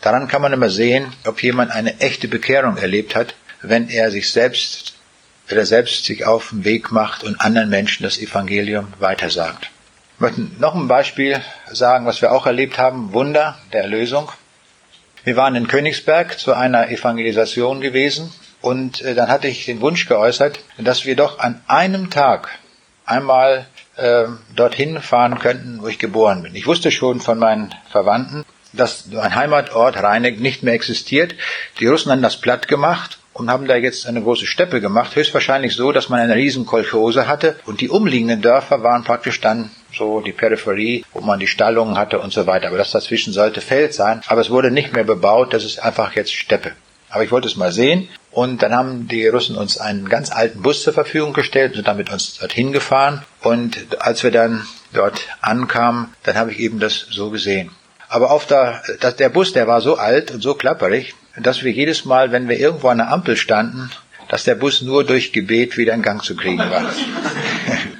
Daran kann man immer sehen, ob jemand eine echte Bekehrung erlebt hat, wenn er sich selbst, wenn er selbst sich auf den Weg macht und anderen Menschen das Evangelium weitersagt. Ich möchte noch ein Beispiel sagen, was wir auch erlebt haben. Wunder der Erlösung. Wir waren in Königsberg zu einer Evangelisation gewesen und äh, dann hatte ich den Wunsch geäußert, dass wir doch an einem Tag einmal äh, dorthin fahren könnten, wo ich geboren bin. Ich wusste schon von meinen Verwandten, dass ein Heimatort Rheineck nicht mehr existiert. Die Russen haben das platt gemacht und haben da jetzt eine große Steppe gemacht, höchstwahrscheinlich so, dass man eine riesen Kolchose hatte und die umliegenden Dörfer waren praktisch dann so die Peripherie, wo man die Stallungen hatte und so weiter. Aber das dazwischen sollte Feld sein, aber es wurde nicht mehr bebaut, das ist einfach jetzt Steppe. Aber ich wollte es mal sehen und dann haben die Russen uns einen ganz alten Bus zur Verfügung gestellt und sind damit uns dorthin gefahren und als wir dann dort ankamen, dann habe ich eben das so gesehen. Aber auf der, der Bus, der war so alt und so klapperig, dass wir jedes Mal, wenn wir irgendwo an der Ampel standen, dass der Bus nur durch Gebet wieder in Gang zu kriegen war.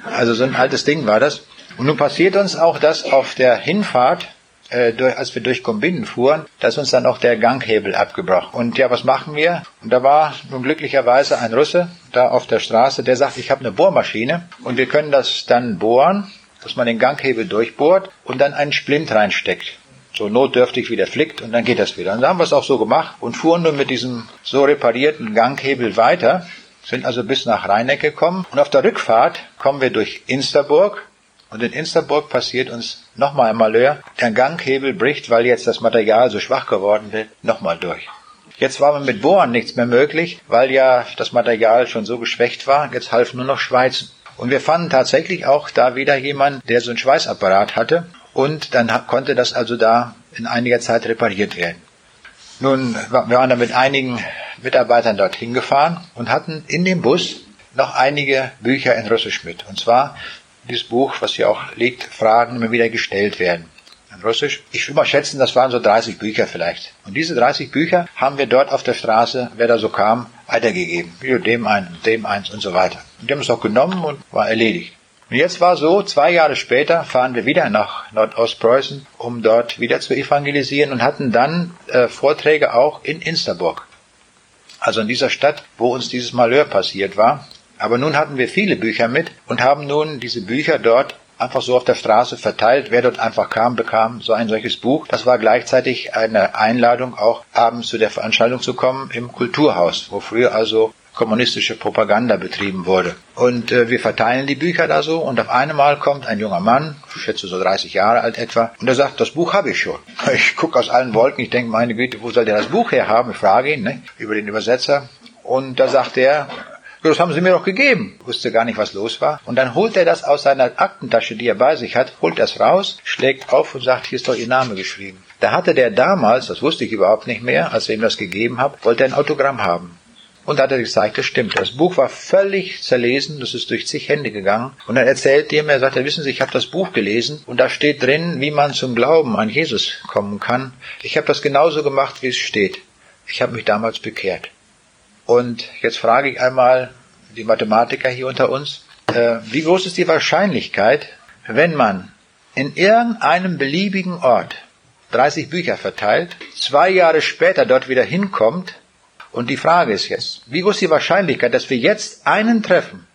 Also so ein altes Ding war das. Und nun passiert uns auch das auf der Hinfahrt, äh, durch, als wir durch Kombinden fuhren, da ist uns dann auch der Ganghebel abgebrochen. Und ja, was machen wir? Und da war nun glücklicherweise ein Russe da auf der Straße, der sagt, ich habe eine Bohrmaschine und wir können das dann bohren, dass man den Ganghebel durchbohrt und dann einen Splint reinsteckt so notdürftig wieder flickt und dann geht das wieder. Und dann haben wir es auch so gemacht und fuhren nun mit diesem so reparierten Ganghebel weiter, sind also bis nach Rheineck gekommen und auf der Rückfahrt kommen wir durch Insterburg und in Insterburg passiert uns nochmal ein Malheur. Der Ganghebel bricht, weil jetzt das Material so schwach geworden wird, nochmal durch. Jetzt war mit Bohren nichts mehr möglich, weil ja das Material schon so geschwächt war. Jetzt half nur noch Schweizen. Und wir fanden tatsächlich auch da wieder jemanden, der so einen Schweißapparat hatte und dann konnte das also da in einiger Zeit repariert werden. Nun, wir waren da mit einigen Mitarbeitern dorthin gefahren und hatten in dem Bus noch einige Bücher in Russisch mit. Und zwar dieses Buch, was hier auch liegt, Fragen immer wieder gestellt werden. in Russisch. Ich will mal schätzen, das waren so 30 Bücher vielleicht. Und diese 30 Bücher haben wir dort auf der Straße, wer da so kam, weitergegeben. Dem einen, dem eins und so weiter. Und die haben es auch genommen und war erledigt. Und jetzt war so, zwei Jahre später fahren wir wieder nach Nordostpreußen, um dort wieder zu evangelisieren und hatten dann äh, Vorträge auch in Insterburg. Also in dieser Stadt, wo uns dieses Malheur passiert war. Aber nun hatten wir viele Bücher mit und haben nun diese Bücher dort einfach so auf der Straße verteilt. Wer dort einfach kam, bekam so ein solches Buch. Das war gleichzeitig eine Einladung, auch abends zu der Veranstaltung zu kommen im Kulturhaus, wo früher also kommunistische Propaganda betrieben wurde. Und äh, wir verteilen die Bücher da so und auf einmal kommt ein junger Mann, ich schätze so 30 Jahre alt etwa, und er sagt, das Buch habe ich schon. Ich gucke aus allen Wolken, ich denke, meine Güte, wo soll der das Buch herhaben? Ich frage ihn ne, über den Übersetzer. Und da sagt er, das haben Sie mir doch gegeben. Wusste gar nicht, was los war. Und dann holt er das aus seiner Aktentasche, die er bei sich hat, holt das raus, schlägt auf und sagt, hier ist doch Ihr Name geschrieben. Da hatte der damals, das wusste ich überhaupt nicht mehr, als er ihm das gegeben hat, wollte er ein Autogramm haben. Und da hat er gezeigt, das stimmt. Das Buch war völlig zerlesen, das ist durch zig Hände gegangen. Und dann erzählt ihm, er sagt, wissen Sie, ich habe das Buch gelesen und da steht drin, wie man zum Glauben an Jesus kommen kann. Ich habe das genauso gemacht, wie es steht. Ich habe mich damals bekehrt. Und jetzt frage ich einmal die Mathematiker hier unter uns, äh, wie groß ist die Wahrscheinlichkeit, wenn man in irgendeinem beliebigen Ort 30 Bücher verteilt, zwei Jahre später dort wieder hinkommt und die Frage ist jetzt, wie groß ist die Wahrscheinlichkeit, dass wir jetzt einen treffen,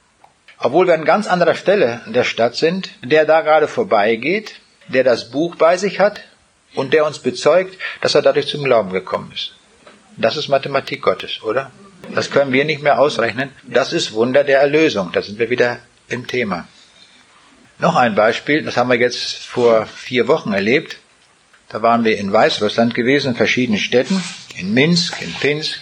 obwohl wir an ganz anderer Stelle der Stadt sind, der da gerade vorbeigeht, der das Buch bei sich hat und der uns bezeugt, dass er dadurch zum Glauben gekommen ist. Das ist Mathematik Gottes, oder? Das können wir nicht mehr ausrechnen. Das ist Wunder der Erlösung. Da sind wir wieder im Thema. Noch ein Beispiel, das haben wir jetzt vor vier Wochen erlebt. Da waren wir in Weißrussland gewesen, in verschiedenen Städten, in Minsk, in Pinsk,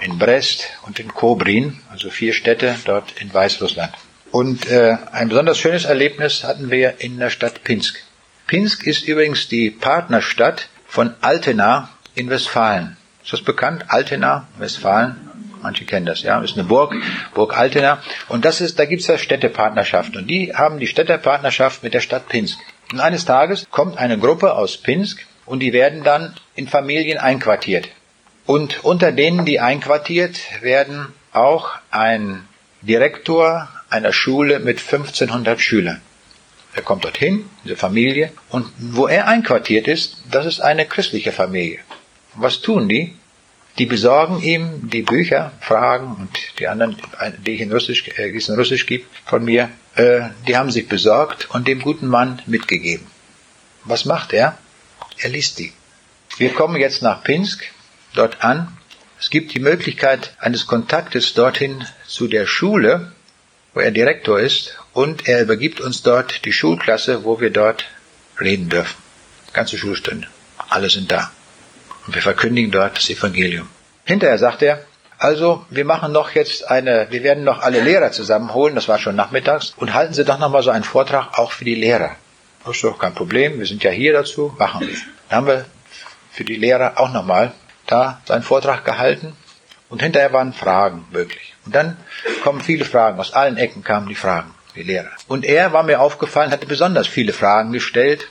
in Brest und in Kobrin, also vier Städte dort in Weißrussland. Und äh, ein besonders schönes Erlebnis hatten wir in der Stadt Pinsk. Pinsk ist übrigens die Partnerstadt von Altena in Westfalen. Ist das bekannt? Altena, Westfalen? Manche kennen das, ja. Ist eine Burg, Burg Altena. Und das ist, da gibt's ja Städtepartnerschaften. Und die haben die Städtepartnerschaft mit der Stadt Pinsk. Und eines Tages kommt eine Gruppe aus Pinsk und die werden dann in Familien einquartiert. Und unter denen, die einquartiert werden, auch ein Direktor einer Schule mit 1500 Schülern. Er kommt dorthin, diese Familie, und wo er einquartiert ist, das ist eine christliche Familie. Was tun die? Die besorgen ihm die Bücher, Fragen und die anderen, die ich in Russisch, äh, die es in Russisch gibt, von mir, äh, die haben sich besorgt und dem guten Mann mitgegeben. Was macht er? Er liest die. Wir kommen jetzt nach Pinsk dort an. Es gibt die Möglichkeit eines Kontaktes dorthin zu der Schule, wo er Direktor ist, und er übergibt uns dort die Schulklasse, wo wir dort reden dürfen. Ganze Schulstunde. Alle sind da. Und wir verkündigen dort das Evangelium. Hinterher sagt er, also, wir machen noch jetzt eine, wir werden noch alle Lehrer zusammenholen, das war schon nachmittags, und halten Sie doch nochmal so einen Vortrag auch für die Lehrer. Das ist kein Problem, wir sind ja hier dazu, machen wir. Dann haben wir für die Lehrer auch nochmal da seinen Vortrag gehalten und hinterher waren Fragen möglich. Und dann kommen viele Fragen, aus allen Ecken kamen die Fragen, die Lehrer. Und er war mir aufgefallen, hatte besonders viele Fragen gestellt,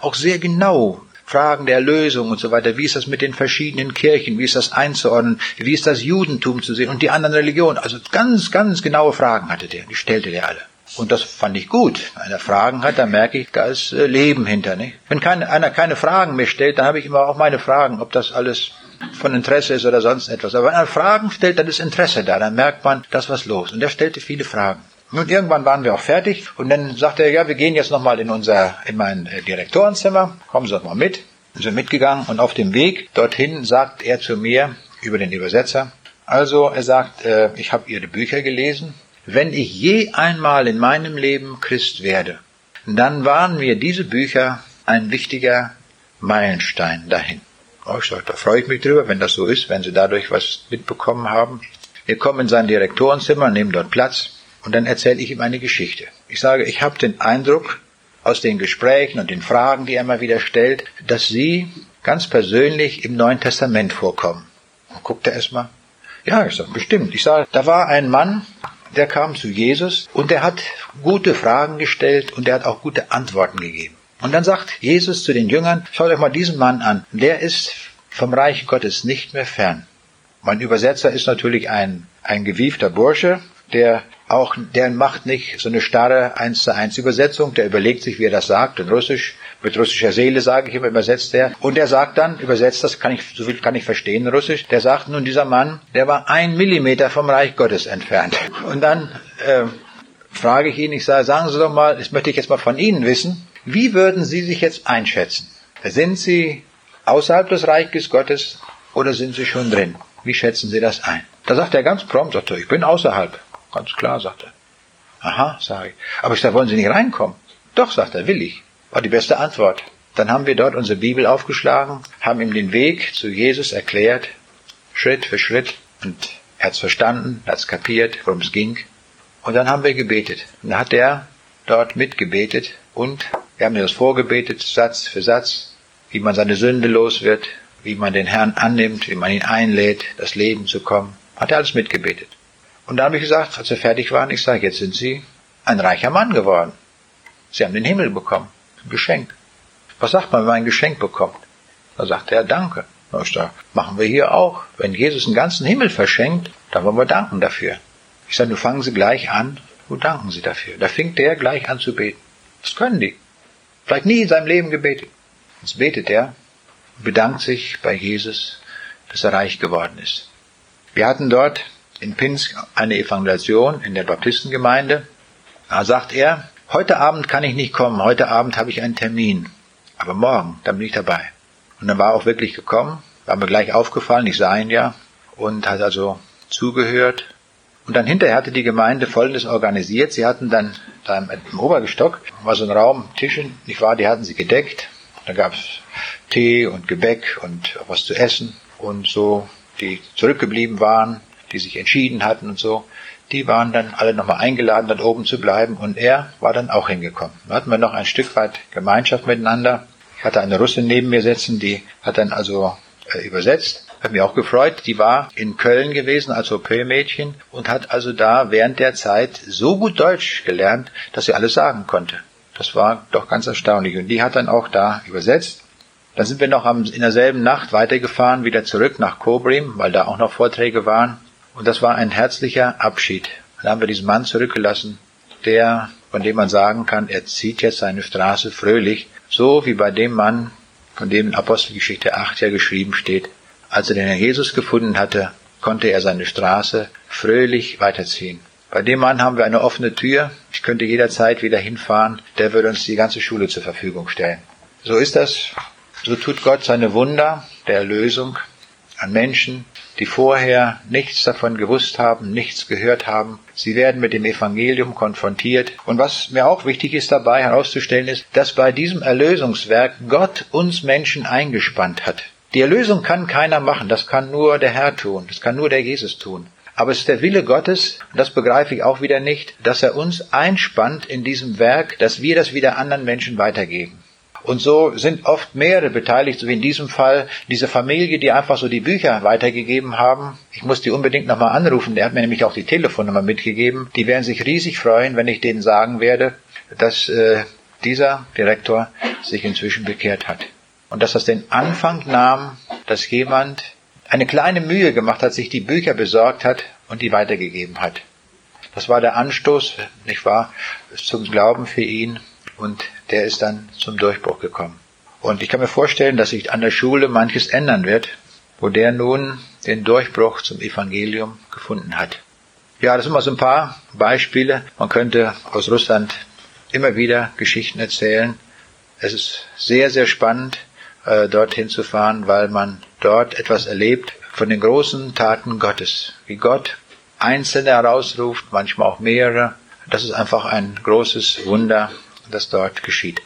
auch sehr genau Fragen der Erlösung und so weiter. Wie ist das mit den verschiedenen Kirchen? Wie ist das einzuordnen? Wie ist das Judentum zu sehen und die anderen Religionen? Also ganz, ganz genaue Fragen hatte der. Die stellte der alle. Und das fand ich gut. Wenn einer Fragen hat, dann merke ich, da ist äh, Leben hinter. Nicht? Wenn keine, einer keine Fragen mehr stellt, dann habe ich immer auch meine Fragen, ob das alles von Interesse ist oder sonst etwas. Aber wenn er Fragen stellt, dann ist Interesse da, dann merkt man, das was los. Und er stellte viele Fragen. Nun, irgendwann waren wir auch fertig und dann sagte er, ja, wir gehen jetzt nochmal in unser, in mein äh, Direktorenzimmer, kommen Sie doch mal mit. Wir sind mitgegangen und auf dem Weg dorthin sagt er zu mir über den Übersetzer, also er sagt, äh, ich habe Ihre Bücher gelesen. Wenn ich je einmal in meinem Leben Christ werde, dann waren mir diese Bücher ein wichtiger Meilenstein dahin. Oh, ich sage, da freue ich mich drüber, wenn das so ist, wenn Sie dadurch was mitbekommen haben. Wir kommen in sein Direktorenzimmer, nehmen dort Platz und dann erzähle ich ihm eine Geschichte. Ich sage, ich habe den Eindruck aus den Gesprächen und den Fragen, die er immer wieder stellt, dass Sie ganz persönlich im Neuen Testament vorkommen. Und guckt er erstmal. Ja, ich sage, bestimmt. Ich sage, da war ein Mann, der kam zu Jesus und der hat gute Fragen gestellt und der hat auch gute Antworten gegeben. Und dann sagt Jesus zu den Jüngern, schaut euch mal diesen Mann an, der ist vom Reich Gottes nicht mehr fern. Mein Übersetzer ist natürlich ein, ein gewiefter Bursche, der auch, der macht nicht so eine starre 1 zu 1 Übersetzung, der überlegt sich, wie er das sagt, in Russisch, mit russischer Seele sage ich immer, übersetzt er. Und der sagt dann, übersetzt das, kann ich, so viel kann ich verstehen, Russisch, der sagt nun, dieser Mann, der war ein Millimeter vom Reich Gottes entfernt. Und dann äh, frage ich ihn, ich sage, sagen Sie doch mal, das möchte ich jetzt mal von Ihnen wissen, wie würden Sie sich jetzt einschätzen? Sind Sie außerhalb des Reiches Gottes oder sind Sie schon drin? Wie schätzen Sie das ein? Da sagt er ganz prompt, sagt er, ich bin außerhalb. Ganz klar, sagt er. Aha, sage ich. Aber ich sage, wollen Sie nicht reinkommen? Doch, sagt er, will ich. War die beste Antwort. Dann haben wir dort unsere Bibel aufgeschlagen, haben ihm den Weg zu Jesus erklärt, Schritt für Schritt, und er hat's verstanden, hat's kapiert, worum es ging. Und dann haben wir gebetet. Und dann hat er dort mitgebetet und wir haben ihm das vorgebetet, Satz für Satz, wie man seine Sünde los wird, wie man den Herrn annimmt, wie man ihn einlädt, das Leben zu kommen. Hat er alles mitgebetet. Und da habe ich gesagt, als wir fertig waren, ich sage, jetzt sind Sie ein reicher Mann geworden. Sie haben den Himmel bekommen. Ein Geschenk. Was sagt man, wenn man ein Geschenk bekommt? Da sagt er, danke. Da sage, machen wir hier auch. Wenn Jesus den ganzen Himmel verschenkt, dann wollen wir danken dafür. Ich sage, nun fangen Sie gleich an und danken Sie dafür. Da fängt der gleich an zu beten. Das können die. Vielleicht nie in seinem Leben gebetet. Jetzt betet er bedankt sich bei Jesus, dass er reich geworden ist. Wir hatten dort in Pinsk eine Evangelisation in der Baptistengemeinde. Da sagt er, heute Abend kann ich nicht kommen, heute Abend habe ich einen Termin, aber morgen, dann bin ich dabei. Und dann war er auch wirklich gekommen, war mir gleich aufgefallen, ich sah ihn ja, und hat also zugehört. Und dann hinterher hatte die Gemeinde Folgendes organisiert. Sie hatten dann da im Obergestock war so ein Raum, Tische, nicht wahr, die hatten sie gedeckt. Da gab es Tee und Gebäck und was zu essen und so, die zurückgeblieben waren, die sich entschieden hatten und so, die waren dann alle nochmal eingeladen, dort oben zu bleiben und er war dann auch hingekommen. Da hatten wir noch ein Stück weit Gemeinschaft miteinander. Ich hatte eine Russin neben mir sitzen, die hat dann also äh, übersetzt. Hat mich auch gefreut. Die war in Köln gewesen als Au-pair-Mädchen und hat also da während der Zeit so gut Deutsch gelernt, dass sie alles sagen konnte. Das war doch ganz erstaunlich. Und die hat dann auch da übersetzt. Dann sind wir noch in derselben Nacht weitergefahren, wieder zurück nach Kobrim, weil da auch noch Vorträge waren. Und das war ein herzlicher Abschied. Da haben wir diesen Mann zurückgelassen, der, von dem man sagen kann, er zieht jetzt seine Straße fröhlich, so wie bei dem Mann, von dem in Apostelgeschichte 8 ja geschrieben steht. Als er den Herrn Jesus gefunden hatte, konnte er seine Straße fröhlich weiterziehen. Bei dem Mann haben wir eine offene Tür. Ich könnte jederzeit wieder hinfahren. Der würde uns die ganze Schule zur Verfügung stellen. So ist das. So tut Gott seine Wunder der Erlösung an Menschen, die vorher nichts davon gewusst haben, nichts gehört haben. Sie werden mit dem Evangelium konfrontiert. Und was mir auch wichtig ist dabei herauszustellen ist, dass bei diesem Erlösungswerk Gott uns Menschen eingespannt hat. Die Erlösung kann keiner machen, das kann nur der Herr tun, das kann nur der Jesus tun. Aber es ist der Wille Gottes, und das begreife ich auch wieder nicht, dass er uns einspannt in diesem Werk, dass wir das wieder anderen Menschen weitergeben. Und so sind oft mehrere beteiligt, so wie in diesem Fall diese Familie, die einfach so die Bücher weitergegeben haben. Ich muss die unbedingt nochmal anrufen, der hat mir nämlich auch die Telefonnummer mitgegeben. Die werden sich riesig freuen, wenn ich denen sagen werde, dass äh, dieser Direktor sich inzwischen bekehrt hat. Und dass das den Anfang nahm, dass jemand eine kleine Mühe gemacht hat, sich die Bücher besorgt hat und die weitergegeben hat. Das war der Anstoß, nicht wahr, zum Glauben für ihn und der ist dann zum Durchbruch gekommen. Und ich kann mir vorstellen, dass sich an der Schule manches ändern wird, wo der nun den Durchbruch zum Evangelium gefunden hat. Ja, das sind mal so ein paar Beispiele. Man könnte aus Russland immer wieder Geschichten erzählen. Es ist sehr, sehr spannend, äh, dorthin zu fahren, weil man dort etwas erlebt von den großen Taten Gottes. Wie Gott Einzelne herausruft, manchmal auch mehrere. Das ist einfach ein großes Wunder, das dort geschieht.